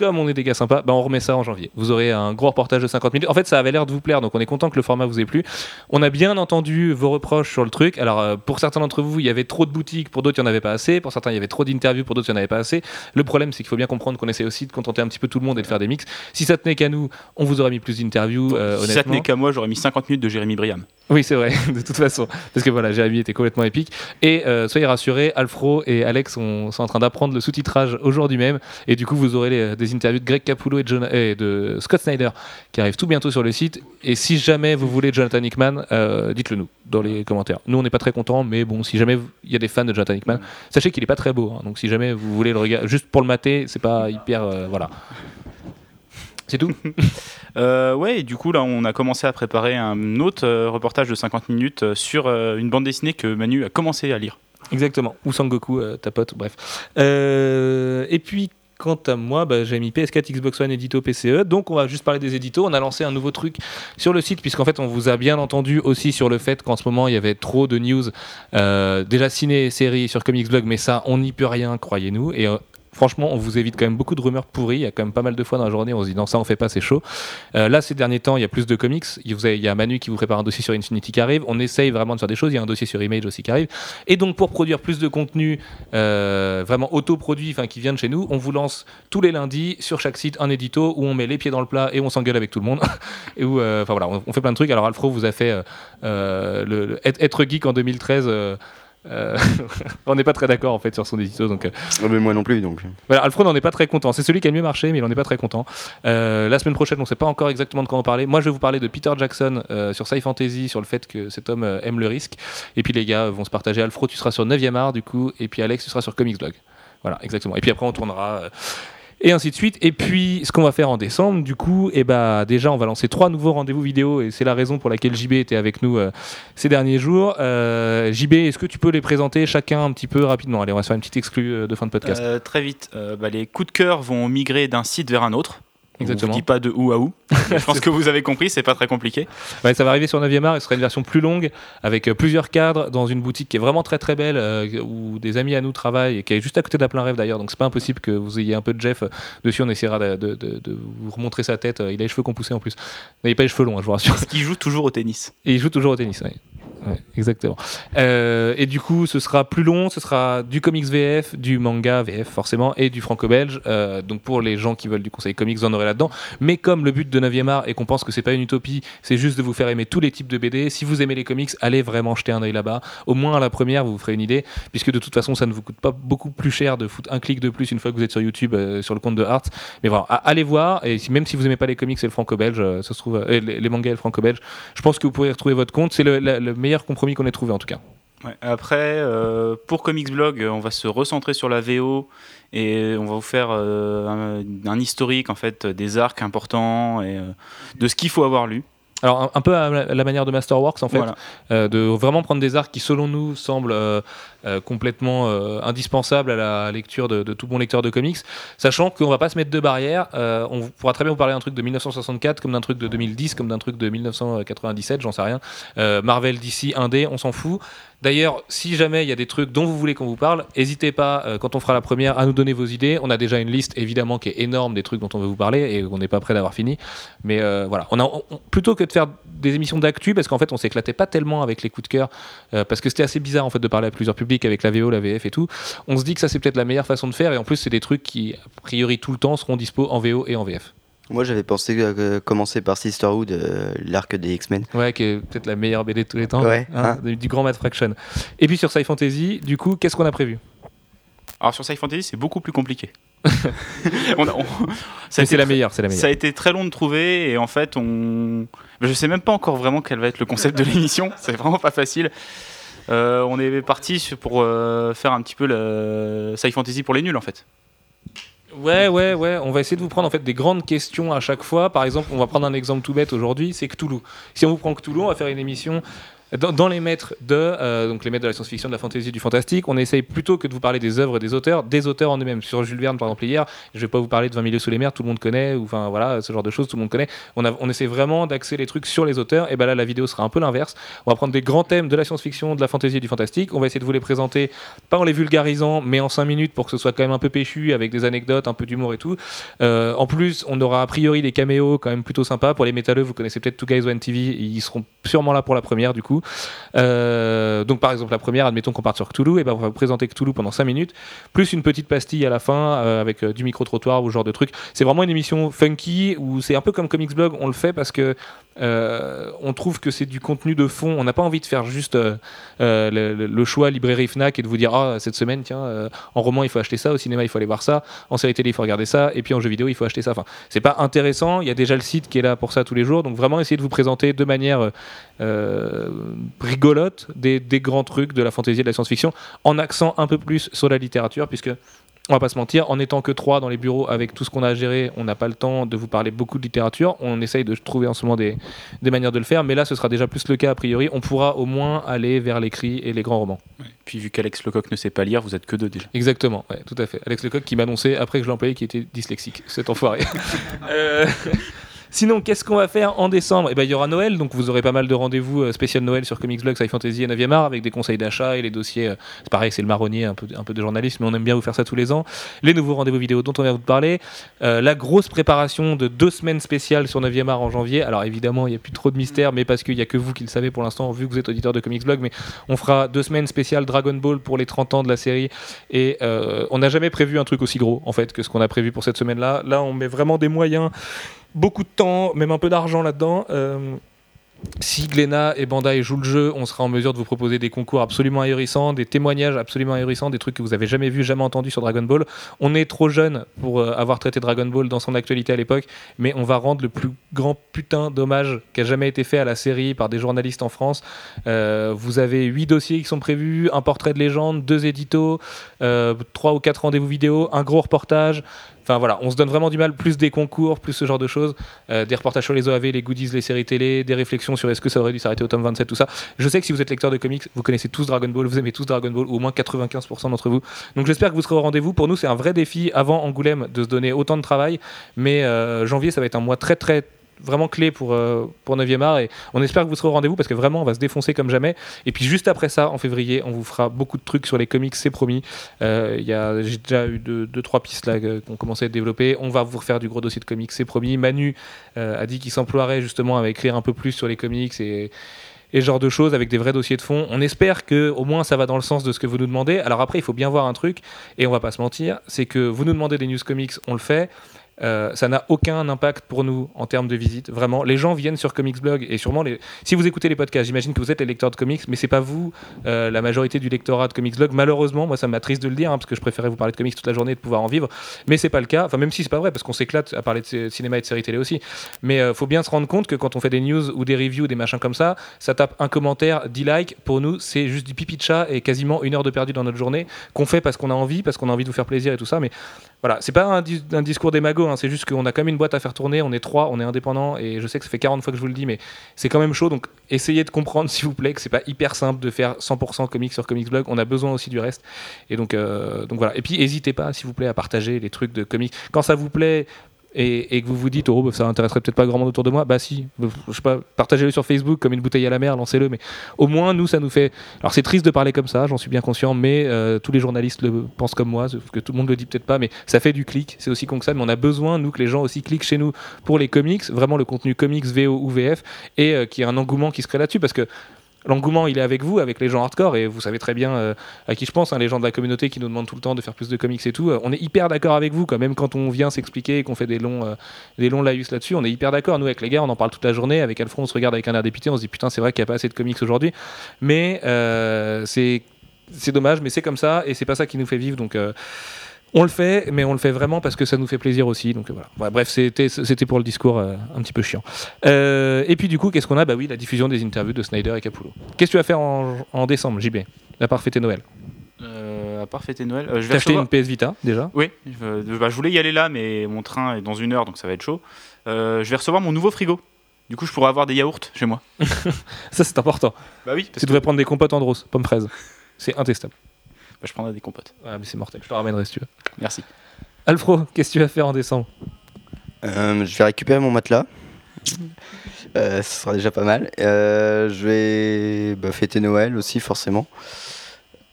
comme on est des gars sympas, bah on remet ça en janvier. Vous aurez un gros reportage de 50 minutes. En fait, ça avait l'air de vous plaire, donc on est content que le format vous ait plu. On a bien entendu vos reproches sur le truc. Alors, euh, pour certains d'entre vous, il y avait trop de boutiques, pour d'autres, il n'y en avait pas assez. Pour certains, il y avait trop d'interviews, pour d'autres, il n'y en avait pas assez. Le problème, c'est qu'il faut bien comprendre qu'on essaie aussi de contenter un petit peu tout le monde et de faire des mix. Si ça tenait qu'à nous, on vous aurait mis plus d'interviews, euh, si ça tenait qu'à moi, j'aurais mis 50 minutes de Jérémy Briam. Oui, c'est vrai, *laughs* de toute façon. Parce que voilà, Jérémy était complètement épique. Et euh, soyez rassurés, Alfro et Alex sont, sont en train d'apprendre le sous-titrage aujourd'hui même. Et du coup, vous aurez les- des interviews de Greg Capullo et, John- et de Scott Snyder qui arrivent tout bientôt sur le site. Et si jamais vous voulez Jonathan Hickman, euh, dites-le nous dans les commentaires. Nous, on n'est pas très contents, mais bon, si jamais il y a des fans de Jonathan Hickman, sachez qu'il est pas très beau. hein. donc si jamais vous voulez le regarder, juste pour le mater, c'est pas hyper. euh, voilà. C'est tout *laughs* Euh, ouais, et du coup, là, on a commencé à préparer un autre euh, reportage de 50 minutes euh, sur une bande dessinée que Manu a commencé à lire. Exactement. Ou Sangoku, ta pote, bref. Et puis, quant à moi, bah, j'ai mis PS4, Xbox One, édito, PCE. Donc, on va juste parler des éditos. On a lancé un nouveau truc sur le site, puisqu'en fait, on vous a bien entendu aussi sur le fait qu'en ce moment, il y avait trop de news. euh, déjà ciné et séries sur Comics Blog, mais ça, on n'y peut rien, croyez-nous. Et. euh, Franchement, on vous évite quand même beaucoup de rumeurs pourries. Il y a quand même pas mal de fois dans la journée, on se dit non, ça on fait pas, c'est chaud. Euh, là, ces derniers temps, il y a plus de comics. Il y a Manu qui vous prépare un dossier sur Infinity qui arrive. On essaye vraiment de faire des choses. Il y a un dossier sur Image aussi qui arrive. Et donc, pour produire plus de contenu euh, vraiment autoproduit, enfin qui vient de chez nous, on vous lance tous les lundis sur chaque site un édito où on met les pieds dans le plat et on s'engueule avec tout le monde. *laughs* et où, euh, enfin voilà, on, fait plein de trucs. Alors, Alfro vous a fait euh, le, être geek en 2013. Euh, *laughs* on n'est pas très d'accord en fait sur son édito donc euh, Oh, mais moi non plus, donc. voilà, Alfred n'en est pas très content. C'est celui qui a le mieux marché, mais il n'en est pas très content. Euh, la semaine prochaine, on ne sait pas encore exactement de quoi on parler. Moi, je vais vous parler de Peter Jackson sur Sci Fantasy, sur le fait que cet homme aime le risque. Et puis les gars vont se partager. Alfro, tu seras sur 9e art, du coup. Et puis Alex, tu seras sur Comics Blog. Voilà, exactement. Et puis après, on tournera. Et ainsi de suite. Et puis, ce qu'on va faire en décembre, du coup, et bah, déjà, on va lancer trois nouveaux rendez-vous vidéo, et c'est la raison pour laquelle JB était avec nous euh, ces derniers jours. Euh, JB, est-ce que tu peux les présenter chacun un petit peu rapidement? Allez, on va se faire une petite exclue euh, de fin de podcast. Très vite, bah, les coups de cœur vont migrer d'un site vers un autre. Exactement. Je dis pas de où à où. *laughs* Je pense que vous avez compris, c'est pas très compliqué. Ouais, ça va arriver sur 9e art ce sera une version plus longue avec euh, plusieurs cadres dans une boutique qui est vraiment très très belle euh, où des amis à nous travaillent et qui est juste à côté de la plein rêve d'ailleurs donc c'est pas impossible que vous ayez un peu de Jeff euh, dessus on essaiera de, de- de- de vous remontrer sa tête il a les cheveux qu'on poussait en plus il n'a pas les cheveux longs hein, je vous rassure Parce qu'il joue toujours au tennis. et il joue toujours au tennis, ouais. Exactement. Euh, et du coup, ce sera plus long, ce sera du comics VF, du manga VF forcément, et du franco-belge. Euh, donc pour les gens qui veulent du conseil comics, vous en aurez là-dedans. Mais comme le but de 9e art et qu'on pense que c'est pas une utopie, c'est juste de vous faire aimer tous les types de BD. Si vous aimez les comics, allez vraiment jeter un œil là-bas. Au moins à la première, vous vous ferez une idée, puisque de toute façon, ça ne vous coûte pas beaucoup plus cher de foutre un clic de plus une fois que vous êtes sur YouTube euh, sur le compte de Art. Mais voilà, allez voir. Et même si vous aimez pas les comics et le franco-belge, ça se trouve, les, mangas et le franco-belge, je pense que vous pourrez retrouver votre compte. C'est le, le meilleur compromis qu'on ait trouvé en tout cas. Après, euh, pour Comics Blog, euh, on va se recentrer sur la VO et on va vous faire euh, un, historique en fait des arcs importants et de ce qu'il faut avoir lu. Alors un, un peu à la, manière de Masterworks en fait, Voilà. euh, de vraiment prendre des arcs qui selon nous semblent euh, euh, complètement indispensables à la lecture de, de tout bon lecteur de comics, sachant qu'on va pas se mettre de barrières. On pourra très bien vous parler d'un truc de 1964 comme d'un truc de 2010 comme d'un truc de 1997, j'en sais rien. Marvel, DC, Indé, on s'en fout. D'ailleurs, si jamais il y a des trucs dont vous voulez qu'on vous parle, n'hésitez pas, euh, quand on fera la première, à nous donner vos idées. On a déjà une liste, évidemment, qui est énorme des trucs dont on veut vous parler et on n'est pas prêt d'avoir fini. Mais euh, voilà, plutôt que de faire des émissions d'actu, parce qu'en fait, on s'éclatait pas tellement avec les coups de cœur, euh, parce que c'était assez bizarre en fait de parler à plusieurs publics avec la VO, la VF et tout. On se dit que ça, c'est peut-être la meilleure façon de faire. Et en plus, c'est des trucs qui, a priori, tout le temps seront dispo en VO et en VF. Moi, j'avais pensé euh, commencer par Sisterhood, euh, l'arc des X-Men. Ouais, qui est peut-être la meilleure BD de tous les temps. Ouais, hein, du, du grand Mad Fraction. Et puis sur Sci Fantasy, du coup, qu'est-ce qu'on a prévu? Alors sur Sci Fantasy, c'est beaucoup plus compliqué. *laughs* On a- on- ça, a Mais C'est été la meilleure, c'est la meilleure. ça a été très long de trouver et en fait, on. Je sais même pas encore vraiment quel va être le concept de l'émission. *laughs* C'est vraiment pas facile. Euh, on est parti pour euh, faire un petit peu le Sci Fantasy pour les nuls en fait. Ouais, ouais, ouais. On va essayer de vous prendre en fait des grandes questions à chaque fois. Par exemple, on va prendre un exemple tout bête aujourd'hui, c'est Cthulhu. Si on vous prend Cthulhu, on va faire une émission dans, les maîtres de, euh, donc les maîtres de la science-fiction, de la fantasy, du fantastique. On essaye plutôt que de vous parler des œuvres et des auteurs, des auteurs en eux-mêmes. Sur Jules Verne, par exemple, hier, je vais pas vous parler de 20 milieux sous les mers, tout le monde connaît, ou enfin voilà, ce genre de choses, tout le monde connaît. On essaie vraiment d'axer les trucs sur les auteurs. Et ben là, la vidéo sera un peu l'inverse. On va prendre des grands thèmes de la science-fiction, de la fantasy et du fantastique. On va essayer de vous les présenter, pas en les vulgarisant, mais en 5 minutes pour que ce soit quand même un peu péchu, avec des anecdotes, un peu d'humour et tout. Euh, en plus, on aura a priori des caméos quand même plutôt sympas. Pour les métalleux, vous connaissez peut-être Two Guys One TV, ils seront sûrement là pour la première du coup. Euh, donc par exemple la première, admettons qu'on parte sur Cthulhu, et ben on va présenter Cthulhu pendant 5 minutes, plus une petite pastille à la fin euh, avec euh, du micro-trottoir ou ce genre de truc. C'est vraiment une émission funky où c'est un peu comme Comics Blog, on le fait parce que euh, on trouve que c'est du contenu de fond. On n'a pas envie de faire juste euh, euh, le, choix librairie Fnac et de vous dire ah cette semaine tiens en roman il faut acheter ça, au cinéma il faut aller voir ça, en série télé il faut regarder ça et puis en jeu vidéo il faut acheter ça. Enfin c'est pas intéressant. Il y a déjà le site qui est là pour ça tous les jours. Donc vraiment essayer de vous présenter de manière rigolote des, des grands trucs de la fantasy et de la science-fiction en accent un peu plus sur la littérature puisque on va pas se mentir, en étant que trois dans les bureaux avec tout ce qu'on a à gérer, on n'a pas le temps de vous parler beaucoup de littérature. On essaye de trouver en ce moment des, des manières de le faire, mais là ce sera déjà plus le cas a priori. On pourra au moins aller vers l'écrit et les grands romans. Puis vu qu'Alex Lecoq ne sait pas lire, vous êtes que deux déjà. Exactement, ouais, tout à fait. Alex Lecoq qui m'a annoncé après que je l'employais qu'il était dyslexique, cet enfoiré. *laughs* *laughs* Euh, Sinon, qu'est-ce qu'on va faire en décembre? Eh ben, il y aura Noël, donc vous aurez pas mal de rendez-vous euh, spécial Noël sur Comics Blog, Sci Fantasy et 9e art avec des conseils d'achat et les dossiers. euh, c'est pareil, c'est le marronnier, un peu, un peu de journalisme, mais on aime bien vous faire ça tous les ans. Les nouveaux rendez-vous vidéo dont on vient vous parler. Euh, la grosse préparation de deux semaines spéciales sur 9e art en janvier. Alors évidemment, il n'y a plus trop de mystère, mais parce qu'il n'y a que vous qui le savez pour l'instant, vu que vous êtes auditeur de Comics Blog. Mais on fera deux semaines spéciales Dragon Ball pour les 30 ans de la série. Et on n'a jamais prévu un truc aussi gros, en fait, que ce qu'on a prévu pour cette semaine-là. Là, on met vraiment des moyens, beaucoup de temps, même un peu d'argent là-dedans. Euh, si Glénat et Bandai jouent le jeu, on sera en mesure de vous proposer des concours absolument ahurissants, des témoignages absolument ahurissants, des trucs que vous avez jamais vus, jamais entendus sur Dragon Ball. On est trop jeune pour euh, avoir traité Dragon Ball dans son actualité à l'époque, mais on va rendre le plus grand putain d'hommage qui a jamais été fait à la série par des journalistes en France. Euh, vous avez huit dossiers qui sont prévus, un portrait de légende, deux éditos, trois ou quatre rendez-vous vidéo, un gros reportage. Enfin voilà, on se donne vraiment du mal, plus des concours, plus ce genre de choses, euh, des reportages sur les OAV, les goodies, les séries télé, des réflexions sur est-ce que ça aurait dû s'arrêter au tome 27, tout ça. Je sais que si vous êtes lecteur de comics, vous connaissez tous Dragon Ball, vous aimez tous Dragon Ball, ou au moins 95% d'entre vous. Donc j'espère que vous serez au rendez-vous. Pour nous, c'est un vrai défi avant Angoulême de se donner autant de travail, mais euh, janvier, ça va être un mois très très vraiment clé pour, euh, pour 9e art et on espère que vous serez au rendez-vous parce que vraiment on va se défoncer comme jamais et puis juste après ça en février on vous fera beaucoup de trucs sur les comics c'est promis Euh, j'ai déjà eu deux, deux trois pistes là euh, qu'on commençait à développer on va vous refaire du gros dossier de comics c'est promis Manu euh, a dit qu'il s'emploierait justement à écrire un peu plus sur les comics et et genre de choses avec des vrais dossiers de fond. On espère que au moins ça va dans le sens de ce que vous nous demandez. Alors après, il faut bien voir un truc, et on va pas se mentir, c'est que vous nous demandez des news comics, on le fait. Euh, ça n'a aucun impact pour nous en termes de visite. Vraiment, les gens viennent sur Comics Blog et sûrement, si vous écoutez les podcasts, j'imagine que vous êtes les lecteurs de comics, mais c'est pas vous, euh, la majorité du lectorat de Comics Blog. Malheureusement, moi, ça m'attriste de le dire hein, parce que je préférais vous parler de comics toute la journée et de pouvoir en vivre, mais c'est pas le cas. Enfin, même si c'est pas vrai parce qu'on s'éclate à parler de cinéma et de séries télé aussi. Mais euh, faut bien se rendre compte que quand on fait des news ou des reviews, des machins comme ça, ça tape un commentaire, 10 likes. Pour nous, c'est juste du pipi de chat et quasiment une heure de perdu dans notre journée qu'on fait parce qu'on a envie, parce qu'on a envie de vous faire plaisir et tout ça. Mais voilà, c'est pas un, dis- un discours des magots, hein, c'est juste qu'on a quand même une boîte à faire tourner, on est trois, on est indépendant et je sais que ça fait 40 fois que je vous le dis, mais c'est quand même chaud. Donc essayez de comprendre, *laughs* s'il vous plaît, que c'est pas hyper simple de faire 100% comics sur Comics Blog. On a besoin aussi du reste. Et donc, euh, donc voilà. Et puis n'hésitez pas, s'il vous plaît, à partager les trucs de comics. Quand ça vous plaît, et, que vous vous dites, oh, bah, ça intéresserait peut-être pas grand monde autour de moi, bah si, bah, je sais pas, partagez-le sur Facebook comme une bouteille à la mer, lancez-le, mais au moins, nous, ça nous fait. Alors, c'est triste de parler comme ça, j'en suis bien conscient, mais euh, tous les journalistes le pensent comme moi, que tout le monde le dit peut-être pas, mais ça fait du clic, c'est aussi con que ça, mais on a besoin, nous, que les gens aussi cliquent chez nous pour les comics, vraiment le contenu comics, VO ou VF, et euh, qu'il y ait un engouement qui se crée là-dessus, parce que. L'engouement, il est avec vous, avec les gens hardcore, et vous savez très bien euh, à qui je pense, hein, les gens de la communauté qui nous demandent tout le temps de faire plus de comics et tout. Euh, on est hyper d'accord avec vous, quand même, quand on vient s'expliquer et qu'on fait des longs, euh, des longs laïus là-dessus, on est hyper d'accord. Nous, avec les gars, on en parle toute la journée. Avec Alfred, on se regarde avec un air dépité, on se dit putain, c'est vrai qu'il n'y a pas assez de comics aujourd'hui. Mais c'est c'est dommage, mais c'est comme ça, et c'est pas ça qui nous fait vivre. Donc. On le fait, mais on le fait vraiment parce que ça nous fait plaisir aussi. Donc euh, voilà. Ouais, bref, c'était c'était pour le discours euh, un petit peu chiant. Euh, et puis du coup, qu'est-ce qu'on a? Bah oui, la diffusion des interviews de Snyder et Capullo. Qu'est-ce que tu vas faire en, en décembre, JB À part fêter Noël? Euh, à part fêter Noël, je vais T'as acheté recevoir- une PS Vita déjà? Oui, je, bah, je voulais y aller là, mais mon train est dans une heure, donc ça va être chaud. Je vais recevoir mon nouveau frigo. Du coup, je pourrai avoir des yaourts chez moi. *laughs* Ça, c'est important. Bah oui, parce Tu que devrais prendre des compotes en rose, pomme fraise. C'est intestable. Bah, je prendrai des compotes. Ah, mais c'est mortel. Je te ramènerai si tu veux. Merci. Alfro, qu'est-ce que tu vas faire en décembre? Euh, je vais récupérer mon matelas. Euh, ce sera déjà pas mal. Euh, je vais bah, fêter Noël aussi, forcément.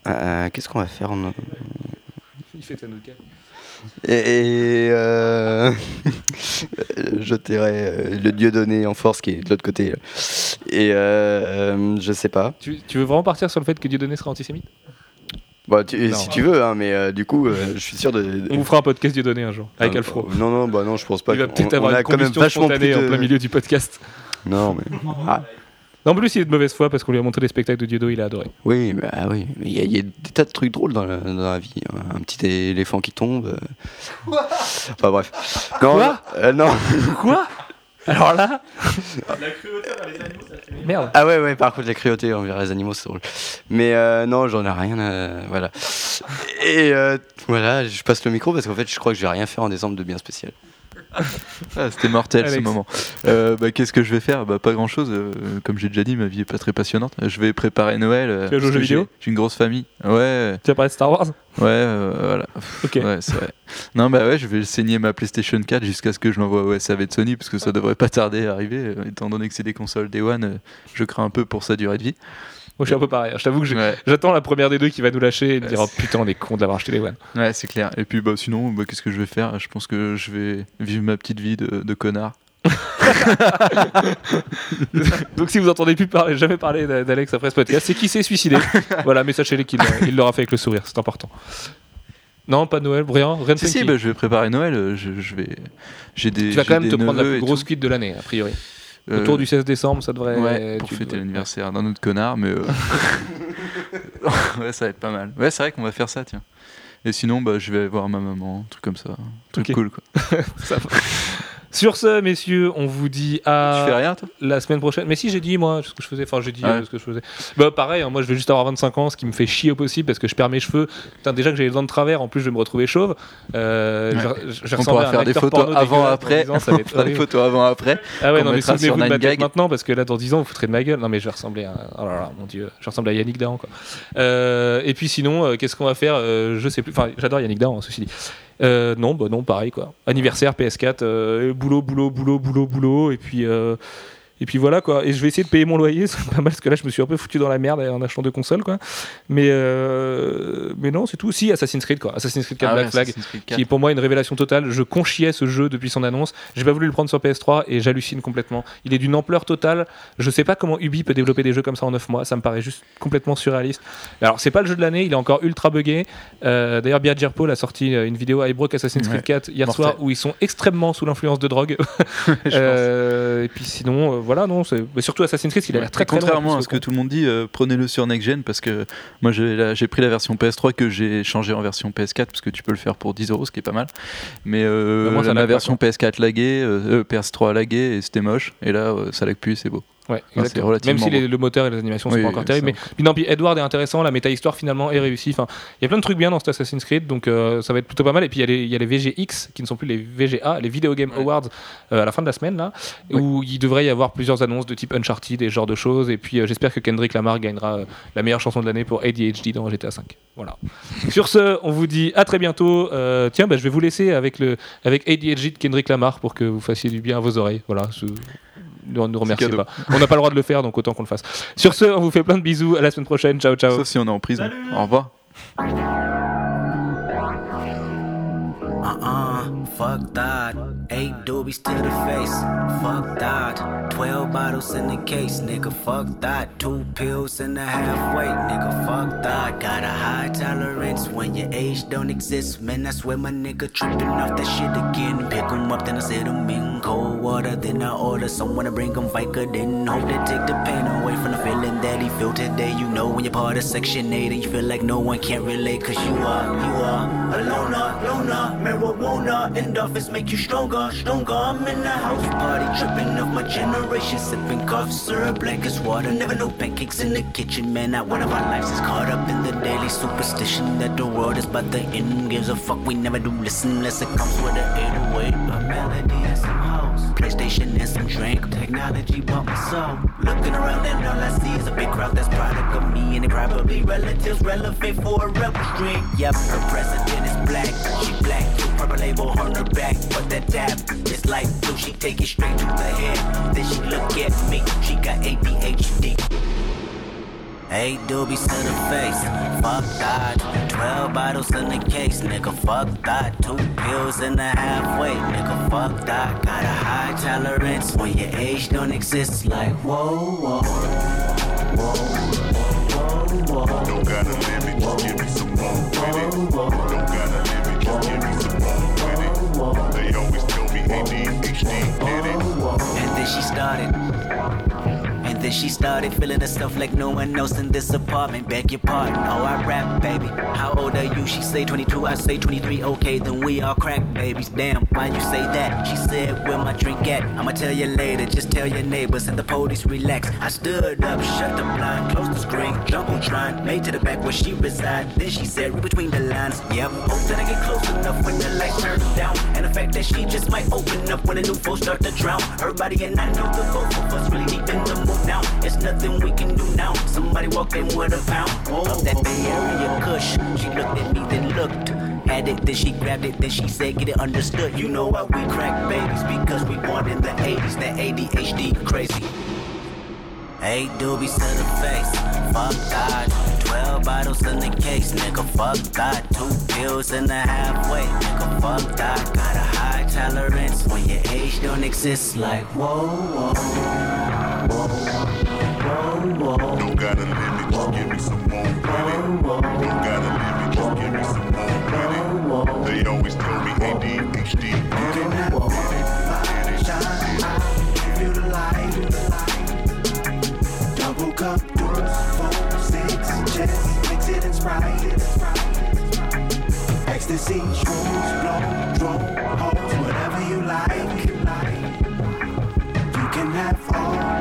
Euh, Qu'est-ce qu'on va faire en... Il fait un Et, et, euh, *laughs* je tairai euh, le dieu donné en force qui est de l'autre côté. Et euh, euh, je sais pas. tu, tu veux vraiment partir sur le fait que Dieudonné sera antisémite? Bah, tu- Non. si tu veux, hein, mais euh, du coup, euh, je suis sûr de. de- On vous fera un podcast Dieudonné un jour, avec Euh, Alfro. Non, non, bah non, je pense pas. Il va peut-être on avoir a une quand même combustion vachement spontanée plus de- en plein milieu du podcast. Non, mais. Ah, En plus, il est de mauvaise foi parce qu'on lui a montré des spectacles de Dieudo, il a adoré. oui, bah oui. Mais il y, a- il y a des tas de trucs drôles dans la, dans la vie. Un petit éléphant qui tombe. euh. Enfin bref. Non, Quoi? euh, non. Quoi? Alors là Merde. Ah ouais, ouais, par contre, la cruauté envers les animaux, c'est drôle. Mais euh, non, j'en ai rien à... Voilà. Et euh, voilà, je passe le micro parce qu'en fait, je crois que je vais rien faire en décembre de bien spécial. Ah, C'était mortel ce Alex. moment. Euh, bah, Qu'est-ce que je vais faire? Bah, Pas grand chose. comme j'ai déjà dit, ma vie est pas très passionnante. Je vais préparer Noël. euh, Tu vas jouer aux parce jeux que j'ai- vidéo? J'ai une grosse famille. Ouais, Tu as parlé de Star Wars? Ouais, euh, voilà. Ok. Ouais, c'est vrai. Non, bah ouais, je vais saigner ma PlayStation 4 jusqu'à ce que je l'envoie au SAV de Sony parce que ça devrait pas tarder à arriver. euh, étant donné que c'est des consoles Day One, euh, je crains un peu pour sa durée de vie. Moi, je suis un peu pareil. Je t'avoue que je- Ouais, j'attends la première des deux qui va nous lâcher et me dire oh putain, on est con de l'avoir acheté les One. ouais c'est clair. Et puis bah, sinon, bah, qu'est-ce que je vais faire? Je pense que je vais vivre ma petite vie de, de connard. *laughs* Donc si vous entendez plus parler, jamais parler d'a- d'Alex après ce podcast, c'est qu'il s'est suicidé. *laughs* voilà, mais sachez-le qu'il il l'aura fait avec le sourire, c'est important. Non, pas Noël, rien, rien de Si, si, bah, je vais préparer Noël. euh, Je, je vais. J'ai des. Tu vas quand même te prendre la plus grosse cuite de l'année, a priori. Euh, Autour du 16 décembre, ça devrait. Ouais, pour fêter l'anniversaire d'un autre connard, mais. euh, *laughs* ouais, ça va être pas mal. Ouais, c'est vrai qu'on va faire ça, tiens. Et sinon, bah, je vais voir ma maman, un truc comme ça. Un truc cool, quoi. Ça va. Sur ce, messieurs, on vous dit à Tu fais rien, toi? la semaine prochaine. Mais si, j'ai dit, moi, ce que je faisais. Enfin, j'ai dit Ouais. euh, ce que je faisais. Bah, pareil, hein, moi, je vais juste avoir 25 ans, ce qui me fait chier au possible parce que je perds mes cheveux. Putain, déjà que j'ai les dents de travers, en plus, je vais me retrouver chauve. Euh, Ouais. je- je- On pourra faire des photos avant, après. dans 10 ans, ça *laughs* va être des photos avant, après. Ah ouais, non, mais souvenez-vous de ma 9gag. tête maintenant parce que là, dans 10 ans, vous foutrez de ma gueule. Non, mais je vais ressembler à. Oh là là, mon dieu, je ressemble à Yannick Dahan, quoi. Euh, et puis sinon, euh, qu'est-ce qu'on va faire? Je sais plus. Enfin, j'adore Yannick Dahan, hein, ceci dit. Euh, non, bah non, pareil, quoi. Anniversaire, PS4, euh, boulot, boulot, boulot, boulot, boulot. Et puis. Et puis voilà quoi. Et je vais essayer de payer mon loyer, *laughs* c'est pas mal parce que là je me suis un peu foutu dans la merde en achetant deux consoles quoi. Mais euh, mais non, c'est tout. Si Assassin's Creed quoi. Assassin's Creed 4 Ah ouais, Black Flag Assassin's Creed qui est 4. pour moi une révélation totale. Je conchiais ce jeu depuis son annonce. J'ai pas voulu le prendre sur PS3 et j'hallucine complètement. Il est d'une ampleur totale. Je sais pas comment Ubi peut développer des jeux comme ça en 9 mois. Ça me paraît juste complètement surréaliste. Alors, c'est pas le jeu de l'année, il est encore ultra buggé. Euh, D'ailleurs, Biagir Paul a sorti euh, une vidéo Broke Assassin's Creed Ouais. 4 hier Mortel. soir où ils sont extrêmement sous l'influence de drogue. *laughs* Euh, et puis sinon, voilà, non. c'est- mais surtout Assassin's Creed, il a l'air très très Contrairement en à ce que tout le monde dit, euh, prenez-le sur Next Gen parce que moi j'ai la- j'ai pris la version PS3 que j'ai changé en version PS4 parce que tu peux le faire pour 10 euros, ce qui est pas mal. Mais euh, Bah, moi, ça la version PS4 laguée, euh, euh, PS3 laguée et c'était moche. Et là, ça lag plus, c'est beau. Ouais, c'est exactement. relativement Même si les- le moteur et les animations sont Oui, pas encore terribles. Mais puis non, puis Edward est intéressant, la méta-histoire finalement est réussie. Enfin, il y a plein de trucs bien dans cet Assassin's Creed, donc euh, ça va être plutôt pas mal. Et puis il y, a les- il y a les VGX qui ne sont plus les VGA, les Video Game Ouais. Awards euh, à la fin de la semaine là, Ouais. où il devrait y avoir plusieurs annonces de type Uncharted et ce genre de choses. Et puis euh, j'espère que Kendrick Lamar gagnera la meilleure chanson de l'année pour ADHD dans GTA 5. Voilà. *laughs* Sur ce, on vous dit à très bientôt. Tiens, bah, je vais vous laisser avec le avec ADHD de Kendrick Lamar pour que vous fassiez du bien à vos oreilles. Voilà. Ne nous remerciez pas. On n'a pas le droit de le faire, donc autant qu'on le fasse. Sur ce, on vous fait plein de bisous. À la semaine prochaine. Ciao, ciao. Sauf si on est en prison. Au revoir. Uh-uh, fuck that. Eight doobies to the face, fuck that. Twelve bottles in the case, nigga, fuck that. Two pills in the halfway, nigga, fuck that. Got a high tolerance when your age don't exist. Man, I swear my nigga tripping off that shit again. Pick 'em up, then I set 'em in cold water. Then I order someone to bring 'em Vicodin. Hope they take the pain away from the feeling that he feel today. You know when you're part of Section 8 and you feel like no one can relate, cause you are, you are a loner, loner, marijuana. Endorphins make you stronger, stronger. I'm in the house party, tripping off my generation, sipping cough syrup black as water. Never no pancakes in the kitchen, man. Not one of our lives is caught up in the daily superstition that the world is about the end. Gives a fuck, we never do listen unless it comes with an 808. A melody PlayStation and some drink. Technology bought my soul. Looking around and all I see is a big crowd that's product of me and they probably relatives relevant for a rebel string. Yep, her president is black, she black. Purple label on her back, but that dab is like blue. She take it straight to the head. Then she look at me, she got ADHD. Eight doobies to the face, fuck that. Twelve bottles in the case, nigga, fuck that. Two pills in the halfway, nigga, fuck that. Got a high tolerance when your age don't exist. Like whoa, whoa, whoa, whoa, whoa. Don't gotta limit, just give me some more with it. Don't gotta limit, just give me some more with it. They always tell me ADHD did it. And then she started. Then she started feeling herself like no one else in this apartment. Beg your pardon, oh I rap, baby. How old are you? She say 22, I say 23. Okay, then we all crack babies. Damn, why you say that? She said, Where my drink at? I'ma tell you later. Just tell your neighbors and the police relax. I stood up, shut the blind, closed the screen, jumbotron, made to the back where she reside. Then she said, Read between the lines. Yep, oh, hope that I get close enough when the lights turn down. And the fact that she just might open up when the new folks start to drown. Her body and I know the both of us really deep in the mood now. It's nothing we can do now. Somebody walk in with a pound of that Bay Area Kush. She looked at me, then looked. Had it, then she grabbed it, then she said, Get it understood. You know why we crack babies because we born in the 80s. That ADHD crazy. Eight doobies to the face, fuck that. Twelve bottles in the case, nigga, fuck that. Two pills in the halfway, nigga, fuck that. Got a high tolerance when your age don't exist. Like whoa, whoa, whoa, whoa, whoa. Don't got a limit, just give me some more credit. Don't got a limit, just give me some more credit. They always tell me ADHD. Get it, get cup, doors, four, six, chest, and sprite. Ecstasy, shrooms, blow, drone, hoes, whatever you like. You can have all.